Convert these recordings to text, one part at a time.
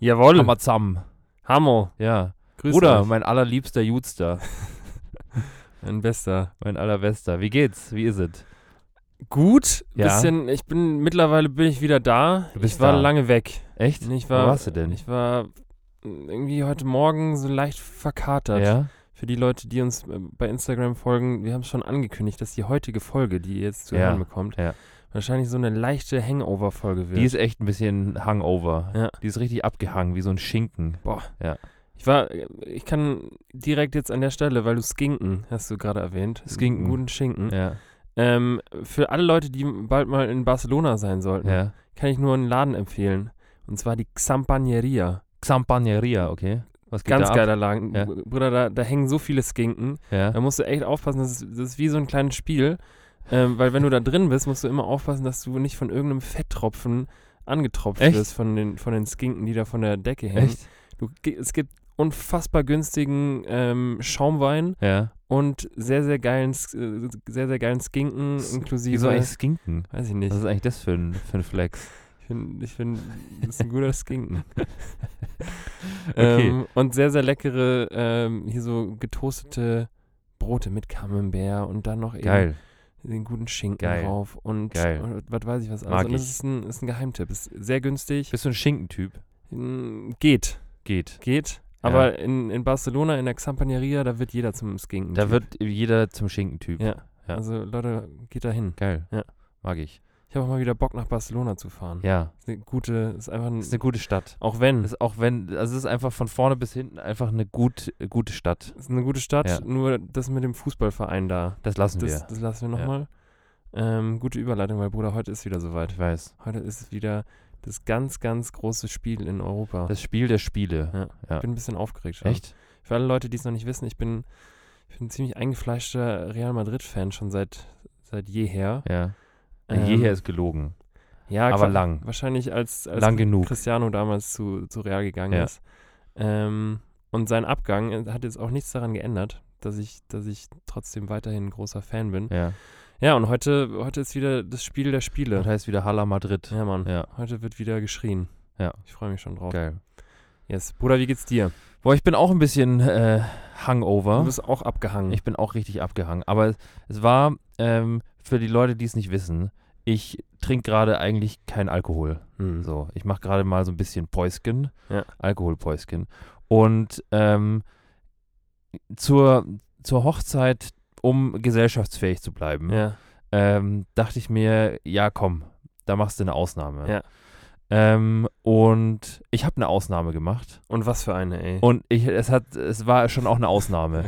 Jawohl. Hammer zusammen. Hammer. Ja. Grüß Bruder, euch. mein allerliebster Jutster. Mein Bester. mein allerbester. Wie geht's? Wie ist es? Gut. Ja. Bisschen, ich bin, mittlerweile bin ich wieder da. Du bist ich war da. lange weg. Echt? Ich Wo war, warst du denn? Ich war irgendwie heute Morgen so leicht verkatert. ja? Für die Leute, die uns äh, bei Instagram folgen, wir haben es schon angekündigt, dass die heutige Folge, die ihr jetzt zu Ja, hören bekommt, ja. Wahrscheinlich so eine leichte Hangover-Folge wird. Die ist echt ein bisschen Hangover. Ja. Die ist richtig abgehangen, wie so ein Schinken. Boah. Ja. Ich war, ich kann direkt jetzt an der Stelle, weil du Skinken hast du gerade erwähnt. Skinken. Einen Guten Schinken. Ja. Ähm, für alle Leute, die bald mal in Barcelona sein sollten, ja. kann ich nur einen Laden empfehlen. Und zwar die Xampaneria. Xampaneria, okay. Was geht Ganz da ab? geiler Laden. Ja. Bruder, da, da hängen so viele Skinken. Ja. Da musst du echt aufpassen. Das ist, das ist wie so ein kleines Spiel. Ähm, weil wenn du da drin bist, musst du immer aufpassen, dass du nicht von irgendeinem Fetttropfen angetropft Echt? wirst von den, von den Skinken, die da von der Decke hängen. Echt? Du, es gibt unfassbar günstigen ähm, Schaumwein Ja. und sehr, sehr geilen, äh, sehr, sehr geilen Skinken, inklusive. Wieso eigentlich Skinken? Weiß ich nicht. Was ist eigentlich das für ein, für ein Flex? Ich finde, ich find, das ist ein guter Skinken. Okay. ähm, und sehr, sehr leckere, ähm, hier so getoastete Brote mit Camembert und dann noch eben Geil. Den guten Schinken Geil. drauf und, Geil. und was weiß ich was alles. Mag und das ist ein, ist ein Geheimtipp. Ist sehr günstig. Bist du ein Schinkentyp? Mm, Geht. Geht. Geht. Aber in, in Barcelona, in der Xampaneria, da wird jeder zum Skinken. Da wird jeder zum Schinkentyp. Ja. Ja. Also Leute, geht da hin. Geil. Ja. Mag ich. Ich habe auch mal wieder Bock nach Barcelona zu fahren. Ja. Ist eine gute, ist einfach ein, ist eine gute Stadt. auch wenn, ist auch wenn, also es ist einfach von vorne bis hinten einfach eine gut, gute Stadt. ist eine gute Stadt, Ja. nur das mit dem Fußballverein da. Das lassen Das, wir. das lassen wir Ja. nochmal. Ähm, gute Überleitung, weil Bruder, heute ist wieder soweit. Ich weiß. Heute ist wieder das ganz, ganz große Spiel in Europa. Das Spiel der Spiele. Ja. Ja. Ich bin ein bisschen aufgeregt schon. Echt? Für alle Leute, die es noch nicht wissen, ich bin, ich bin ein ziemlich eingefleischter Real Madrid-Fan schon seit, seit jeher. Ja. Ähm, Jeher ist gelogen. ja, aber lang. Wahrscheinlich als, als Lang genug. Cristiano damals zu, zu Real gegangen Ja. ist. Ähm, und sein Abgang äh, hat jetzt auch nichts daran geändert, dass ich, dass ich trotzdem weiterhin ein großer Fan bin. Ja. Ja, und heute, heute ist wieder das Spiel der Spiele. Das heißt wieder Hala Madrid. Ja, Mann. Ja. Heute wird wieder geschrien. Ja. Ich freue mich schon drauf. Geil. Yes. Bruder, wie geht's dir? Boah, ich bin auch ein bisschen äh, Du Hangover. bist auch abgehangen. Ich bin auch richtig abgehangen. Aber es, es war, ähm, für die Leute, die es nicht wissen, ich trinke gerade eigentlich keinen Alkohol. Hm. So, ich mache gerade mal so ein bisschen Päusken, Ja. Alkoholpäusken. Und ähm, zur, zur Hochzeit, um gesellschaftsfähig zu bleiben, Ja. ähm, dachte ich mir, ja komm, da machst du eine Ausnahme. Ja. Ähm, und ich habe eine Ausnahme gemacht. Und was für eine, ey. Und ich, es hat, es war schon auch eine Ausnahme.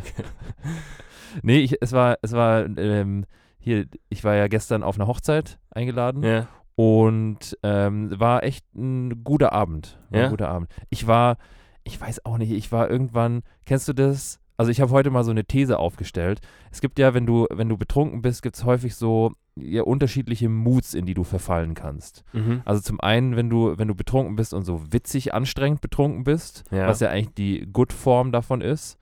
nee, ich, es war, es war, ähm, hier, ich war ja gestern auf einer Hochzeit eingeladen ja. und ähm, war echt ein guter Abend. Ja? Ein guter Abend. Ich war, ich weiß auch nicht, ich war irgendwann, kennst du das? Also ich habe heute mal so eine These aufgestellt. Es gibt ja, wenn du, wenn du betrunken bist, gibt es häufig so ja, unterschiedliche Moods, in die du verfallen kannst. Mhm. Also zum einen, wenn du, wenn du betrunken bist und so witzig anstrengend betrunken bist, Ja. was ja eigentlich die Good-Form davon ist.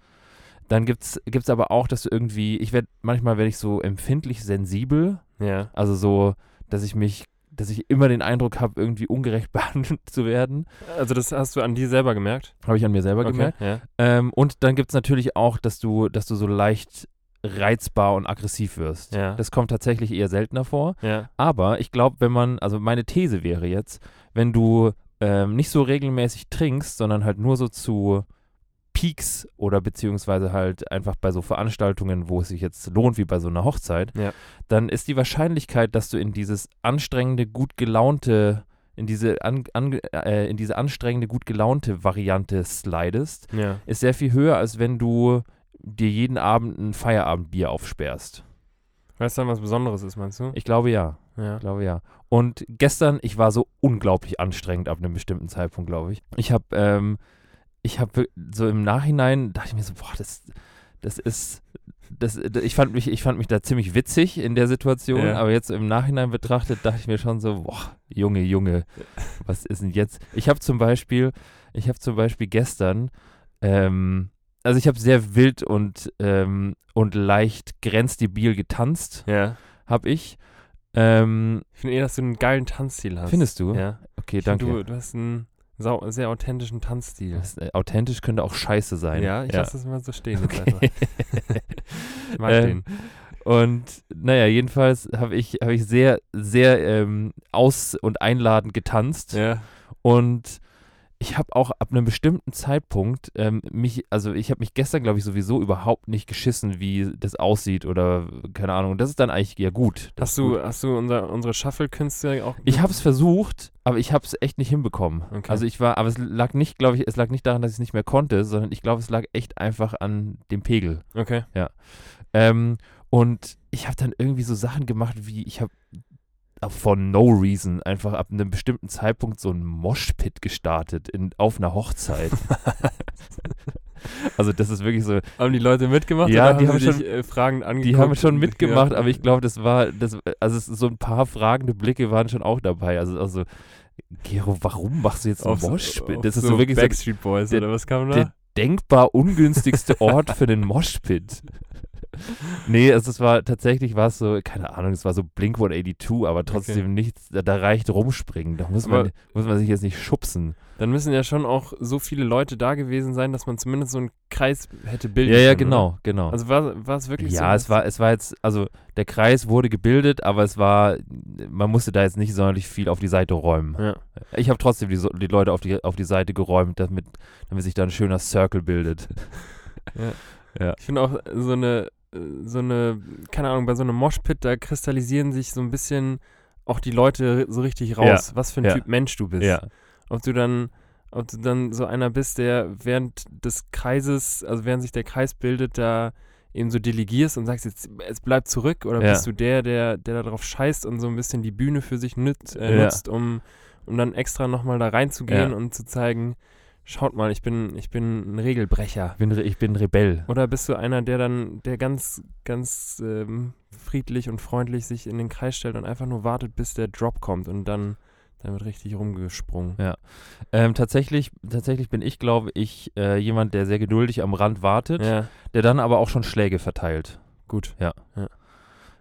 Dann gibt es aber auch, dass du irgendwie, ich werde, manchmal werde ich so empfindlich sensibel, Ja. also so, dass ich mich, dass ich immer den Eindruck habe, irgendwie ungerecht behandelt zu werden. Also das hast du an dir selber gemerkt? Habe ich an mir selber gemerkt. Ja. Ähm, und dann gibt es natürlich auch, dass du, dass du so leicht reizbar und aggressiv wirst. Ja. Das kommt tatsächlich eher seltener vor. Ja. Aber ich glaube, wenn man, also meine These wäre jetzt, wenn du ähm, nicht so regelmäßig trinkst, sondern halt nur so zu Peaks oder beziehungsweise halt einfach bei so Veranstaltungen, wo es sich jetzt lohnt, wie bei so einer Hochzeit, Ja. dann ist die Wahrscheinlichkeit, dass du in dieses anstrengende, gut gelaunte, in diese, an, an, äh, in diese anstrengende, gut gelaunte Variante slidest, Ja. ist sehr viel höher, als wenn du dir jeden Abend ein Feierabendbier aufsperrst. Weißt du dann, was Besonderes ist, meinst du? Ich glaube ja. Ja. Ich glaube ja. Und gestern, ich war so unglaublich anstrengend ab einem bestimmten Zeitpunkt, glaube ich. Ich habe, ähm, ich habe so im Nachhinein dachte ich mir so, boah, das, das ist, das, ich fand mich, ich fand mich da ziemlich witzig in der Situation, Ja. aber jetzt im Nachhinein betrachtet dachte ich mir schon so, boah, Junge, Junge, was ist denn jetzt? Ich habe zum Beispiel, ich habe zum Beispiel gestern, ähm, also ich habe sehr wild und ähm, und leicht grenzdebil getanzt, Ja. habe ich. Ähm, Ich finde eh, dass du einen geilen Tanzstil hast. Findest du? Ja. okay, Ich find, danke. Du, du hast einen sau sehr authentischen Tanzstil. Das, äh, authentisch könnte auch scheiße sein. Ja, ich lasse das mal so stehen. Okay. Ich mag Ähm, den. Und naja, jedenfalls habe ich, hab ich sehr, sehr ähm, aus- und einladend getanzt. Ja. Und ich habe auch ab einem bestimmten Zeitpunkt ähm, mich, also ich habe mich gestern, glaube ich, sowieso überhaupt nicht geschissen, wie das aussieht oder keine Ahnung. Das ist dann eigentlich ja gut. Hast du, gut. hast du unser, unsere Shuffle-Künste auch. Ich habe es versucht, aber ich habe es echt nicht hinbekommen. Okay. Also ich war, aber es lag nicht, glaube ich, es lag nicht daran, dass ich es nicht mehr konnte, sondern ich glaube, es lag echt einfach an dem Pegel. Okay. Ähm, und ich habe dann irgendwie so Sachen gemacht, wie ich habe for no reason einfach ab einem bestimmten Zeitpunkt so ein Moshpit gestartet in, auf einer Hochzeit. also das ist wirklich so, Haben die Leute mitgemacht? Ja, die haben haben schon- äh, fragend angeguckt? die haben schon mitgemacht, Ja. aber ich glaube, das war, das, also so ein paar fragende Blicke waren schon auch dabei. Also, also Gero, warum machst du jetzt ein so- Moshpit? Das ist so wirklich so Backstreet Boys der- oder was kam der da? denkbar ungünstigste Ort für den Moshpit. nee, also es war tatsächlich war es so, keine Ahnung, es war so Blink 182, aber trotzdem Okay. nichts, da, da reicht rumspringen. Da muss man, muss man sich jetzt nicht schubsen. Dann müssen ja schon auch so viele Leute da gewesen sein, dass man zumindest so einen Kreis hätte bilden Ja, ja, können, genau, Oder? genau. Also war, war es wirklich so? ja, es war, es war jetzt, also der Kreis wurde gebildet, aber es war, man musste da jetzt nicht sonderlich viel auf die Seite räumen. Ja. Ich habe trotzdem die, die Leute auf die, auf die Seite geräumt, damit, damit sich da ein schöner Circle bildet. Ich finde auch so eine, so eine, keine Ahnung, bei so einem Moshpit, da kristallisieren sich so ein bisschen auch die Leute so richtig raus, was für ein ja. Typ Mensch du bist. Ja, Ob du dann, ob du dann so einer bist, der während des Kreises, also während sich der Kreis bildet, da eben so delegierst und sagst jetzt, es bleibt zurück, oder Ja. bist du der, der, der darauf scheißt und so ein bisschen die Bühne für sich nützt, äh, Ja. nutzt, um, um dann extra nochmal da reinzugehen Ja. und zu zeigen, schaut mal, ich bin, ich bin ein Regelbrecher. ich bin, ich bin Rebell. Oder bist du einer, der dann, der ganz, ganz ähm, friedlich und freundlich sich in den Kreis stellt und einfach nur wartet, bis der Drop kommt und dann, dann wird richtig rumgesprungen. Ja. Ähm, tatsächlich, tatsächlich bin ich, glaube ich, äh, jemand, der sehr geduldig am Rand wartet, Ja, der dann aber auch schon Schläge verteilt. gut.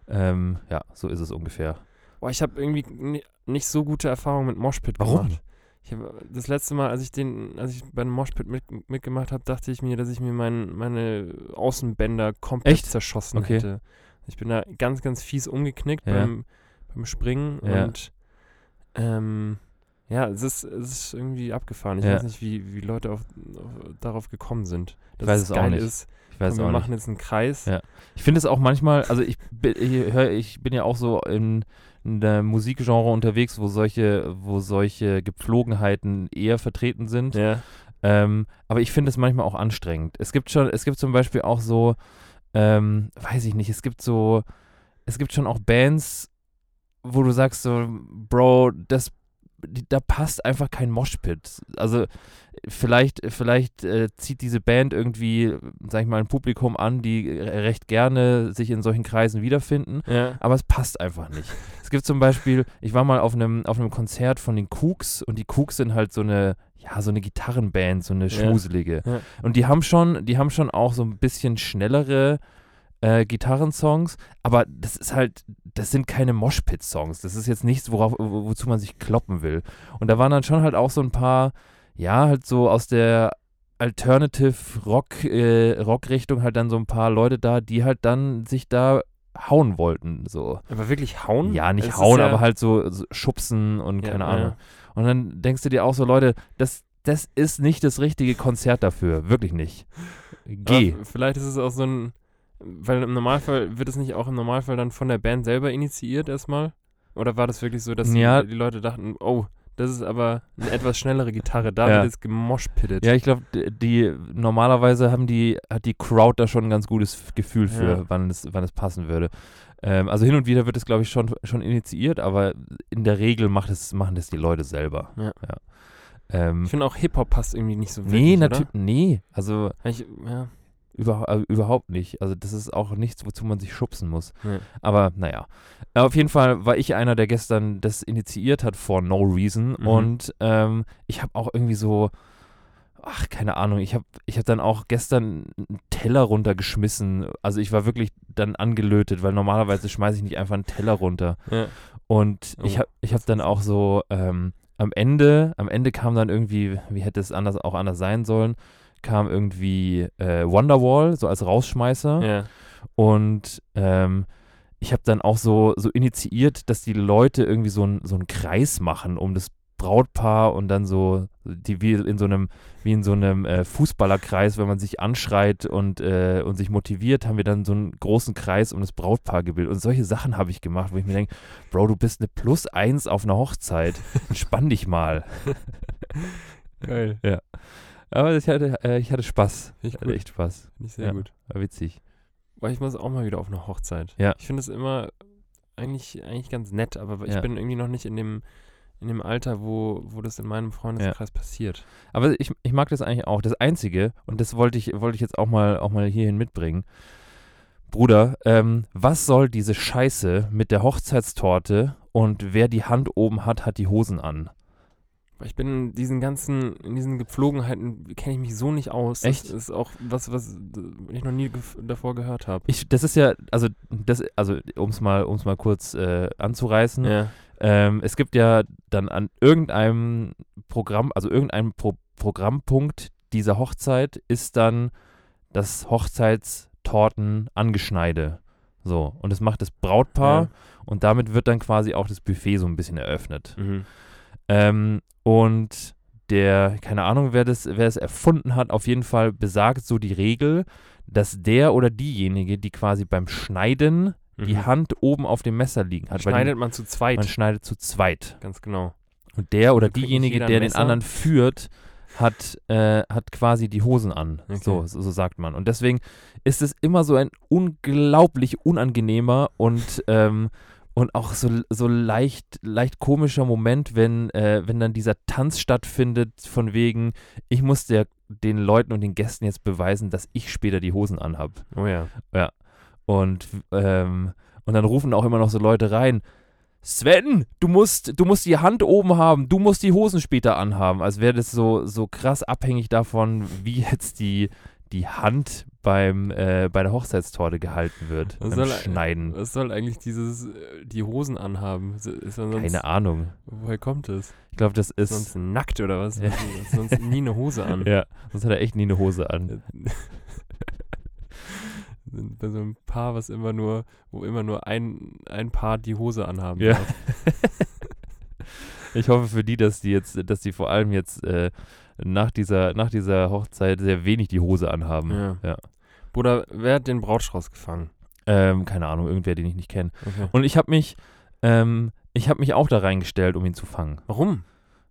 Ähm, ja, so ist es ungefähr. Boah, ich habe irgendwie ni- nicht so gute Erfahrungen mit Moshpit Warum? Ich hab, das letzte Mal, als ich den, als ich bei einem Moshpit mit, mitgemacht habe, dachte ich mir, dass ich mir mein, meine Außenbänder komplett Echt? zerschossen Okay. hätte. Ich bin da ganz, ganz fies umgeknickt Ja. beim, beim Springen Ja. und ähm, ja, es ist, es ist irgendwie abgefahren. Ich Ja. weiß nicht, wie, wie Leute auf, auf, darauf gekommen sind. Dass weiß es auch nicht. ist. Ich weiß und wir machen nicht. jetzt einen Kreis. Ja. Ich finde es auch manchmal, also ich, ich, ich bin ja auch so in, in der Musikgenre unterwegs, wo solche, wo solche Gepflogenheiten eher vertreten sind. Ja. Ähm, aber ich finde es manchmal auch anstrengend. Es gibt schon, es gibt zum Beispiel auch so, ähm, weiß ich nicht, es gibt so, es gibt schon auch Bands, wo du sagst so, Bro, das, da passt einfach kein Moshpit. Also vielleicht, vielleicht äh, zieht diese Band irgendwie, sag ich mal, ein Publikum an, die recht gerne sich in solchen Kreisen wiederfinden Ja. aber es passt einfach nicht. Es gibt zum Beispiel, ich war mal auf einem, auf einem Konzert von den Cooks und die Cooks sind halt so eine, ja, so eine Gitarrenband, so eine Ja. schmuselige. Ja. Und die haben schon, die haben schon auch so ein bisschen schnellere äh, Gitarrensongs, aber das ist halt, das sind keine Moshpit-Songs. Das ist jetzt nichts, worauf, wo, wozu man sich kloppen will. Und da waren dann schon halt auch so ein paar, ja, halt so aus der Alternative Rock, äh, Rock-Richtung halt dann so ein paar Leute da, die halt dann sich da hauen wollten, so. Aber wirklich hauen? Ja, nicht ist hauen, ja- aber halt so, so schubsen und Ja, keine ja. Ahnung. Und dann denkst du dir auch so, Leute, das, das ist nicht das richtige Konzert dafür. Wirklich nicht. Geh. Aber vielleicht ist es auch so ein, weil im Normalfall wird es nicht auch im Normalfall dann von der Band selber initiiert erstmal? Oder war das wirklich so, dass die- Ja. die Leute dachten, oh, Das ist aber eine etwas schnellere Gitarre. Da Ja. wird es gemoshpittet. Ja, ich glaube, die normalerweise haben die, hat die Crowd da schon ein ganz gutes Gefühl für, Ja. wann, es, wann es passen würde. Ähm, also hin und wieder wird es, glaube ich, schon, schon initiiert, aber in der Regel macht es, machen das die Leute selber. Ja. Ähm, Ich finde auch Hip-Hop passt irgendwie nicht so wirklich, nee, natürlich, nee, also Ich, ja. Überha äh, überhaupt nicht. Also das ist auch nichts, wozu man sich schubsen muss. Nee. Aber naja. Auf jeden Fall war ich einer, der gestern das initiiert hat for no reason. Mhm. Und ähm, ich habe auch irgendwie so, ach, keine Ahnung, ich habe ich hab dann auch gestern einen Teller runtergeschmissen. Also ich war wirklich dann angelötet, weil normalerweise schmeiße ich nicht einfach einen Teller runter. Ja. Und ich Oh, habe ich hab dann auch so ähm, am Ende, am Ende kam dann irgendwie, wie hätte es anders auch anders sein sollen, kam irgendwie äh, Wonderwall, so als Rausschmeißer. ja. Und ähm, ich habe dann auch so, so initiiert, dass die Leute irgendwie so, ein, so einen Kreis machen um das Brautpaar und dann so, die wie in so einem, wie in so einem äh, Fußballerkreis, wenn man sich anschreit und, äh, und sich motiviert, haben wir dann so einen großen Kreis um das Brautpaar gebildet. Und solche Sachen habe ich gemacht, wo ich mir denke, Bro, du bist eine Plus eins auf einer Hochzeit. Entspann dich mal. Geil. Aber ich hatte, äh, ich hatte Spaß. Ich hatte echt Spaß. Finde ich sehr Ja. gut. War witzig. Weil ich muss auch mal wieder auf eine Hochzeit. Ja. Ich finde es immer eigentlich, eigentlich ganz nett, aber ich Ja. bin irgendwie noch nicht in dem, in dem Alter, wo, wo das in meinem Freundeskreis passiert. Aber ich, ich mag das eigentlich auch. Das Einzige, und das wollte ich, wollte ich jetzt auch mal, auch mal hierhin mitbringen. Bruder, ähm, was soll diese Scheiße mit der Hochzeitstorte und wer die Hand oben hat, hat die Hosen an? Ich bin in diesen ganzen, in diesen Gepflogenheiten kenne ich mich so nicht aus. Echt? Das ist auch was, was ich noch nie davor gehört habe. Ich, das ist ja, also, das, also um es mal, um's mal kurz äh, anzureißen. Ja. Ähm, es gibt ja dann an irgendeinem Programm, also irgendeinem Pro Programmpunkt dieser Hochzeit ist dann das Hochzeitstorten-Angeschneide. So, und das macht das Brautpaar Ja. und damit wird dann quasi auch das Buffet so ein bisschen eröffnet. Mhm. Ähm, und der, keine Ahnung, wer das, wer es erfunden hat, auf jeden Fall besagt so die Regel, dass der oder diejenige, die quasi beim Schneiden die Mhm. Hand oben auf dem Messer liegen hat, weil die- Schneidet man zu zweit. man schneidet zu zweit. Ganz genau. Und der oder diejenige, der den anderen führt, hat, äh, hat quasi die Hosen an. Okay. So, so, so sagt man. Und deswegen ist es immer so ein unglaublich unangenehmer und, ähm, und auch so, so leicht, leicht komischer Moment, wenn, äh, wenn dann dieser Tanz stattfindet, von wegen, ich muss der, den Leuten und den Gästen jetzt beweisen, dass ich später die Hosen anhab. Oh ja. Und, ähm, und dann rufen auch immer noch so Leute rein. Sven, du musst, du musst die Hand oben haben, du musst die Hosen später anhaben. Als wäre das so, so krass abhängig davon, wie jetzt die, die Hand beim, äh, bei der Hochzeitstorte gehalten wird. Was beim soll- Schneiden. Was soll eigentlich dieses, äh, die Hosen anhaben? Sonst, Keine Ahnung. Woher kommt es? Ich glaube, das Ist sonst nackt oder was? Ja. Hat sonst nie eine Hose an. Ja, sonst hat er echt nie eine Hose an. Sind Bei so einem Paar, was immer nur, wo immer nur ein, ein Paar die Hose anhaben Ja. darf. Ich hoffe für die, dass die jetzt, dass die vor allem jetzt äh, nach, dieser, nach dieser Hochzeit sehr wenig die Hose anhaben. Ja. ja. Bruder, wer hat den Brautstrauß gefangen? Ähm, keine Ahnung, irgendwer, den ich nicht kenne. Okay. Und ich habe mich, ähm, ich habe mich auch da reingestellt, um ihn zu fangen. Warum?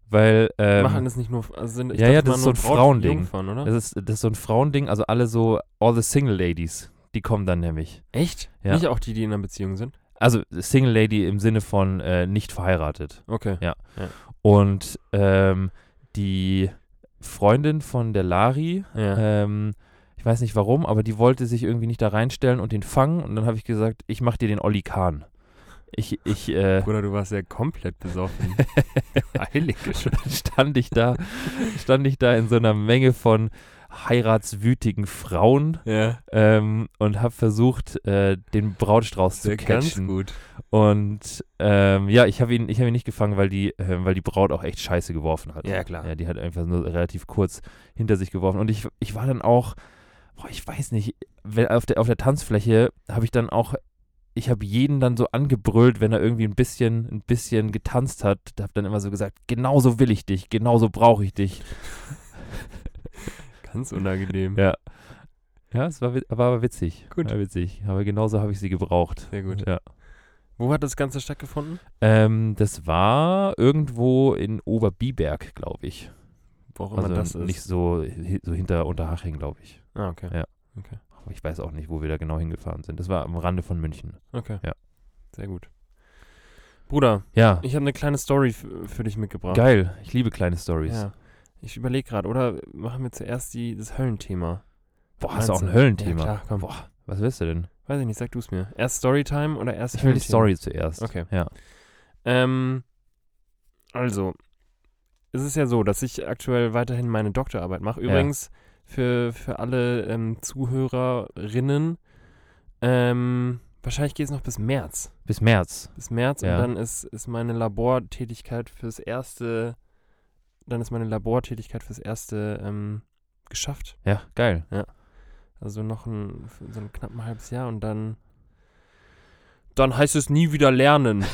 Weil, ähm, Machen das nicht nur, also sind, ja, ja, das ist so ein Frauending. Das, ist, das ist so ein Frauending, also alle so, all the single ladies, die kommen dann nämlich. Echt? Ja. Nicht auch die, die in einer Beziehung sind? Also Single Lady im Sinne von äh, nicht verheiratet. Okay. Und ähm, die Freundin von der Lari, Ja. ähm, ich weiß nicht warum, aber die wollte sich irgendwie nicht da reinstellen und den fangen. Und dann habe ich gesagt, ich mache dir den Olli Kahn. Ich, ich, äh, Bruder, du warst ja komplett besoffen. Heilige stand ich da, stand ich da in so einer Menge von heiratswütigen Frauen Ja. ähm, und habe versucht, äh, den Brautstrauß zu Sehr ganz catchen. gut. Und ähm, ja, ich habe ihn, ich habe ihn nicht gefangen, weil die, äh, weil die Braut auch echt Scheiße geworfen hat. Ja, klar. Ja, die hat einfach nur relativ kurz hinter sich geworfen. Und ich, ich war dann auch, boah, ich weiß nicht, wenn, auf, der, auf der Tanzfläche habe ich dann auch, ich habe jeden dann so angebrüllt, wenn er irgendwie ein bisschen, ein bisschen getanzt hat. Da habe dann immer so gesagt, genauso will ich dich, genauso brauche ich dich. Ganz unangenehm. Ja. Ja, es war, war aber witzig. Gut. War witzig. Aber genauso habe ich sie gebraucht. Sehr gut. Ja. Wo hat das Ganze stattgefunden? Ähm, das war irgendwo in Oberbiberg, glaube ich. Wo auch immer Also das ist. nicht so, so hinter Unterhaching, glaube ich. ah, okay. Ja. Okay. Aber ich weiß auch nicht, wo wir da genau hingefahren sind. Das war am Rande von München. Okay. Ja. Sehr gut. Bruder, Ja, ich habe eine kleine Story für dich mitgebracht. geil. Ich liebe kleine Stories. Ja. Ich überlege gerade, oder machen wir zuerst die, das Höllenthema? Boah, hast du auch ein? Höllenthema? Ja, klar, komm. Boah, was willst du denn? Weiß ich nicht, sag du es mir. Erst Storytime oder erst Ich will die? Story zuerst. Okay. Ja. Ähm, also, es ist ja so, dass ich aktuell weiterhin meine Doktorarbeit mache. Ja. Übrigens, für, für alle ähm, Zuhörerinnen, ähm, wahrscheinlich geht es noch bis März. Bis März. Bis März Ja. und dann ist, ist meine Labortätigkeit fürs erste, dann ist meine Labortätigkeit fürs erste ähm, geschafft. Ja, geil. Also noch ein, so ein knapp ein halbes Jahr und dann, dann heißt es nie wieder lernen.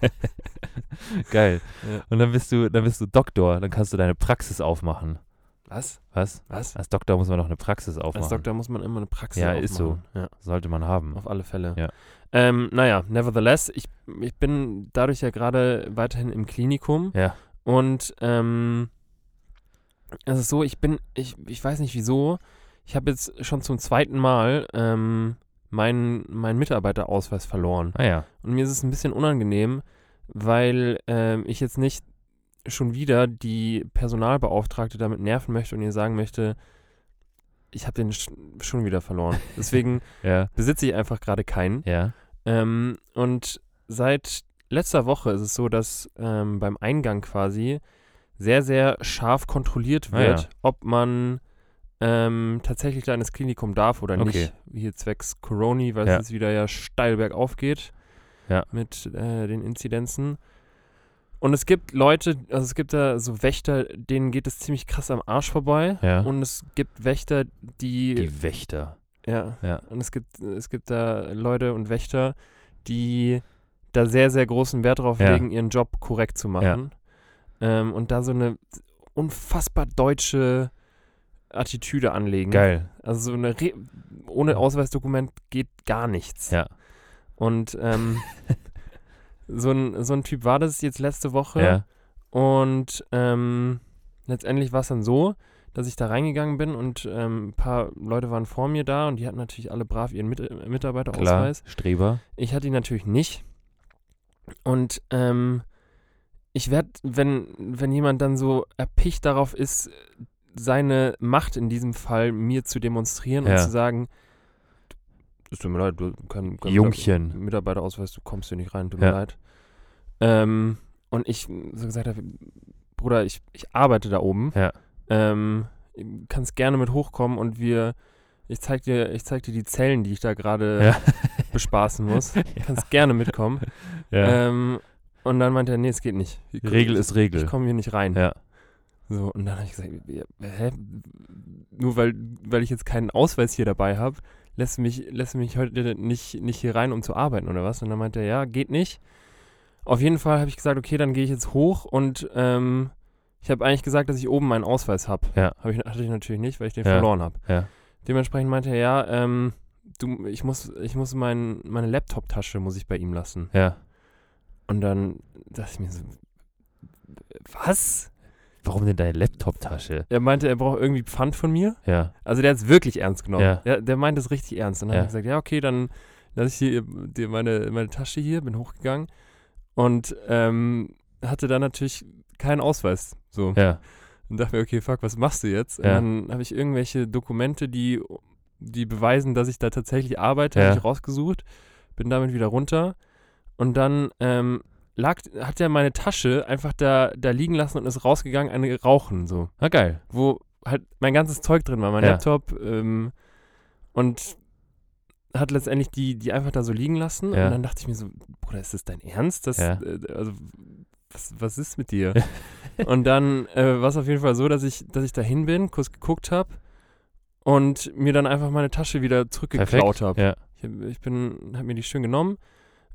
Geil. Ja. Und dann bist du, dann bist du Doktor, dann kannst du deine Praxis aufmachen. Was? Was? Was? Als Doktor muss man noch eine Praxis aufmachen. Als Doktor muss man immer eine Praxis Ja, ist so. aufmachen. Ja, Sollte man haben. auf alle Fälle. Ja. Ähm, naja, nevertheless, ich, ich bin dadurch ja gerade weiterhin im Klinikum Ja. Und ähm, es ist so, ich bin, ich, ich weiß nicht wieso, ich habe jetzt schon zum zweiten Mal ähm, meinen, meinen Mitarbeiterausweis verloren. Ah ja. Und mir ist es ein bisschen unangenehm, weil ähm, ich jetzt nicht schon wieder die Personalbeauftragte damit nerven möchte und ihr sagen möchte, ich habe den sch schon wieder verloren. Deswegen Ja. besitze ich einfach gerade keinen. Ja. Ähm, und seit letzter Woche ist es so, dass ähm, beim Eingang quasi sehr, sehr scharf kontrolliert Ah, wird, ja. ob man ähm, tatsächlich da ins Klinikum darf oder Okay. nicht. Hier zwecks Corona, weil Ja. es jetzt wieder ja steil bergauf geht Ja. mit äh, den Inzidenzen. Und es gibt Leute, also es gibt da so Wächter, denen geht es ziemlich krass am Arsch vorbei. Ja. Und es gibt Wächter, die, Die Wächter. ja, Ja. und es gibt, es gibt da Leute und Wächter, die da sehr, sehr großen Wert drauf Ja. legen, ihren Job korrekt zu machen. Ähm, und da so eine unfassbar deutsche Attitüde anlegen. Geil. Also so eine Re ohne Ausweisdokument geht gar nichts. Ja. Und ähm, so, ein, so ein Typ war das jetzt letzte Woche. Ja. Und ähm, letztendlich war es dann so, dass ich da reingegangen bin und ähm, ein paar Leute waren vor mir da und die hatten natürlich alle brav ihren Mit Klar. Mitarbeiterausweis. Streber. Ich hatte ihn natürlich nicht. Und ähm, ich werde, wenn, wenn jemand dann so erpicht darauf ist, seine Macht in diesem Fall mir zu demonstrieren und Ja. zu sagen, es tut mir leid, du kein, kein Jungchen. Mitarbeiterausweis, du kommst hier nicht rein, tut mir Ja. leid. Ähm, und ich so gesagt habe, Bruder, ich, ich arbeite da oben. Ja. Ähm, kannst gerne mit hochkommen und wir, ich zeig dir, ich zeig dir die Zellen, die ich da gerade Ja. bespaßen muss. Du kannst gerne mitkommen. Ja. Ähm, und dann meinte er, nee, es geht nicht. Ich, Regel ich, ist Regel. Ich komme hier nicht rein. Ja. So, und dann habe ich gesagt, ja, hä? Nur weil, weil ich jetzt keinen Ausweis hier dabei habe, lässt mich, lässt mich heute nicht, nicht hier rein, um zu arbeiten oder was? Und dann meinte er, ja, geht nicht. Auf jeden Fall habe ich gesagt, okay, dann gehe ich jetzt hoch und ähm, ich habe eigentlich gesagt, dass ich oben meinen Ausweis habe. Ja. Hab ich, hatte ich natürlich nicht, weil ich den Ja. verloren habe. Ja. Dementsprechend meinte er, ja, ähm, du, ich muss, ich muss mein, meine Laptop-Tasche muss ich bei ihm lassen. Ja. Und dann dachte ich mir so, was? Warum denn deine Laptop-Tasche? Er meinte, er braucht irgendwie Pfand von mir. Ja. Also der hat es wirklich ernst genommen. Ja. Der, der meint es richtig ernst. Und dann Ja. habe ich gesagt, ja, okay, dann lasse ich hier dir meine, meine Tasche hier, bin hochgegangen und ähm, hatte dann natürlich keinen Ausweis. So. Ja. Und dachte mir, okay, fuck, was machst du jetzt? Ja. Und dann habe ich irgendwelche Dokumente, die, die beweisen, dass ich da tatsächlich arbeite, Ja. habe ich rausgesucht, bin damit wieder runter und dann ähm, lag, hat er meine Tasche einfach da, da liegen lassen und ist rausgegangen, eine rauchen, so Na geil. wo halt mein ganzes Zeug drin war, mein Ja. Laptop ähm, und hat letztendlich die, die einfach da so liegen lassen Ja. und dann dachte ich mir so, Bruder, ist das dein Ernst? Das, Ja. äh, also, was, was ist mit dir? und dann äh, war es auf jeden Fall so, dass ich, dass ich dahin bin, kurz geguckt habe und mir dann einfach meine Tasche wieder zurückgeklaut habe. Ja. Ich, hab- ich bin, habe mir die schön genommen,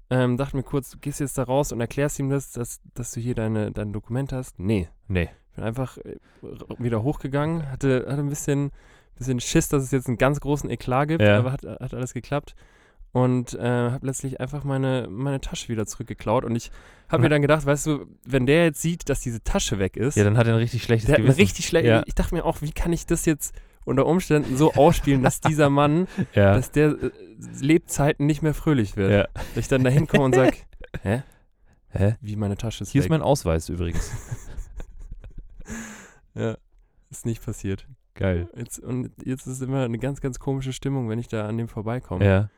ähm, dachte mir kurz, du gehst jetzt da raus und erklärst ihm das, dass, dass du hier deine, dein Dokument hast. Nee, Nee. bin einfach äh, wieder hochgegangen, hatte, hatte ein bisschen, bisschen Schiss, dass es jetzt einen ganz großen Eklat gibt, Ja. aber hat, hat alles geklappt. Und äh, habe letztlich einfach meine, meine Tasche wieder zurückgeklaut. Und ich habe mir dann gedacht, weißt du, wenn der jetzt sieht, dass diese Tasche weg ist, Ja, dann hat er ein richtig schlechtes der hat Gewissen. richtig schlecht. Ja. Ich dachte mir auch, wie kann ich das jetzt unter Umständen so ausspielen, dass dieser Mann, Ja. dass der äh, Lebzeiten nicht mehr fröhlich wird. ja. Dass ich dann da hinkomme und sage, hä? Hä? Wie meine Tasche ist Hier weg. ist mein Ausweis übrigens. ja, ist nicht passiert. Geil. Jetzt, und jetzt ist immer eine ganz, ganz komische Stimmung, wenn ich da an dem vorbeikomme. Ja.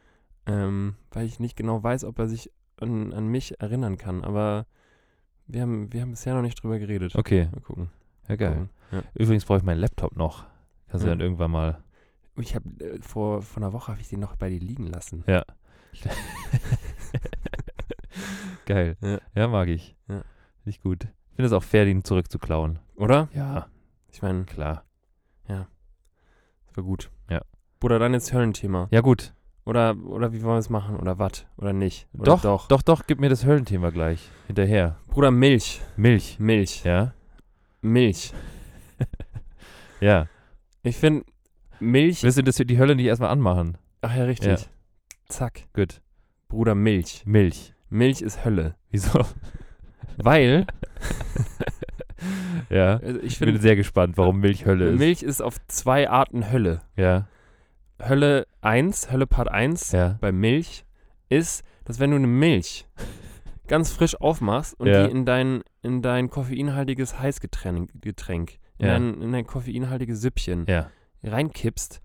Ähm, weil ich nicht genau weiß, ob er sich an, an mich erinnern kann. Aber wir haben, wir haben bisher noch nicht drüber geredet. Okay. Mal gucken. Ja, geil. Gucken. Ja. Übrigens brauche ich meinen Laptop noch. Kannst du Ja. dann irgendwann mal. Ich habe äh, vor, vor einer Woche habe ich den noch bei dir liegen lassen. Ja. geil. Ja. Ja, mag ich. Ja. Finde ich gut. Ich finde es auch fair, den zurückzuklauen. Oder? Ja, Ich meine, klar. das war gut. Ja. Bruder, dann jetzt Höllenthema. Ja, gut. Oder, oder wie wollen wir es machen? Oder was? Oder nicht? Oder Doch, doch. doch, doch, gib mir das Höllenthema gleich. Hinterher. Bruder, Milch. Milch. Milch. Ja? Milch. Ja. Ich finde, Milch. Willst du das, die Hölle nicht erstmal anmachen? Ach ja, richtig. Ja. Zack. Gut. Bruder, Milch. Milch. Milch ist Hölle. Wieso? Weil, ja. also ich bin sehr gespannt, warum Milch Hölle ist. Milch ist auf zwei Arten Hölle. Ja. Hölle 1, Hölle Part 1 Ja. bei Milch ist, dass wenn du eine Milch ganz frisch aufmachst und Ja. die in dein, in dein koffeinhaltiges Heißgetränk, Getränk, in, Ja. dein, in dein koffeinhaltiges Süppchen Ja. reinkippst,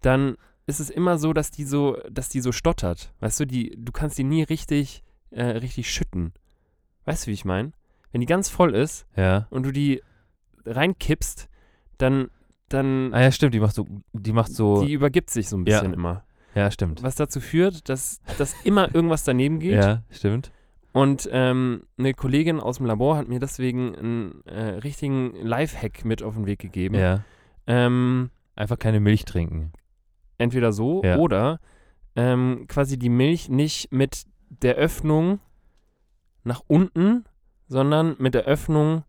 dann ist es immer so, dass die so, dass die so stottert. Weißt du, die, du kannst die nie richtig, äh, richtig schütten. Weißt du, wie ich meine? Wenn die ganz voll ist Ja. und du die reinkippst, dann, dann Ah ja, stimmt, die macht so, die macht so, die übergibt sich so ein Ja. bisschen immer. ja, stimmt. Was dazu führt, dass, dass immer irgendwas daneben geht. Ja, stimmt. Und ähm, eine Kollegin aus dem Labor hat mir deswegen einen äh, richtigen Lifehack mit auf den Weg gegeben. Ja. Ähm, Einfach keine Milch trinken. entweder so Ja. oder ähm, quasi die Milch nicht mit der Öffnung nach unten, sondern mit der Öffnung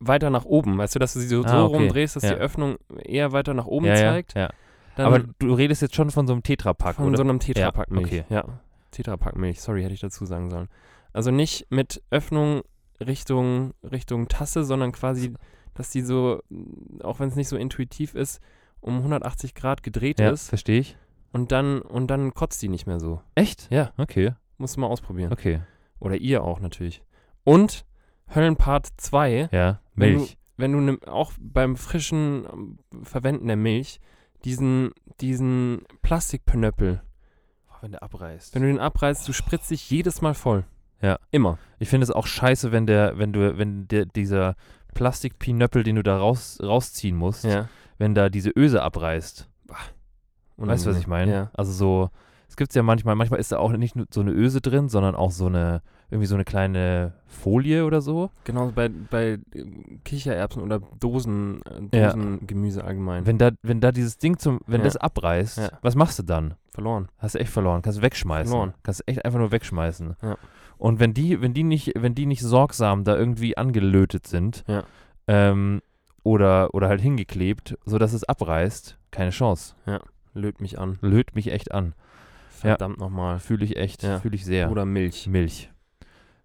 weiter nach oben. Weißt du, dass du sie so, Ah, so okay. rumdrehst, dass Ja. die Öffnung eher weiter nach oben ja, zeigt. Ja, Aber du redest jetzt schon von so einem Tetrapack, von oder? so einem Tetrapack Milch. okay. Ja, Tetrapack Milch. Sorry, hätte ich dazu sagen sollen. Also nicht mit Öffnung Richtung, Richtung Tasse, sondern quasi, dass die so, auch wenn es nicht so intuitiv ist, um 180 Grad gedreht ja, ist verstehe ich. und dann, und dann kotzt die nicht mehr so. Echt? Ja. Okay, Musst du mal ausprobieren. okay. Oder ihr auch natürlich. Und Höllenpart 2, Ja, Wenn Milch. wenn du ne, auch beim frischen ähm, Verwenden der Milch diesen, diesen Plastikpönöppel, wenn der abreißt. wenn du den abreißt, du spritzt dich jedes Mal voll. Ja. Immer. Ich finde es auch scheiße, wenn der, wenn du, wenn der, dieser Plastikpinöppel, den du da raus, rausziehen musst, Ja. wenn da diese Öse abreißt. Weißt du, was ich meine? Ja. Also so, es gibt es ja manchmal, manchmal ist da auch nicht nur so eine Öse drin, sondern auch so eine, irgendwie so eine kleine Folie oder so. Genau bei, bei äh, Kichererbsen oder Dosen, äh, Ja. Dosengemüse allgemein. Wenn da, wenn da dieses Ding zum, wenn Ja. das abreißt, Ja. was machst du dann? Verloren. Hast du echt verloren. Kannst du wegschmeißen. Verloren. Kannst du echt einfach nur wegschmeißen. Ja. Und wenn die, wenn die nicht, wenn die nicht sorgsam da irgendwie angelötet sind, Ja. ähm, oder, oder halt hingeklebt, sodass es abreißt, keine Chance. Löt mich an. Löt mich echt an. Verdammt nochmal. Fühle ich echt, Ja. fühle ich sehr. Oder Milch. Milch.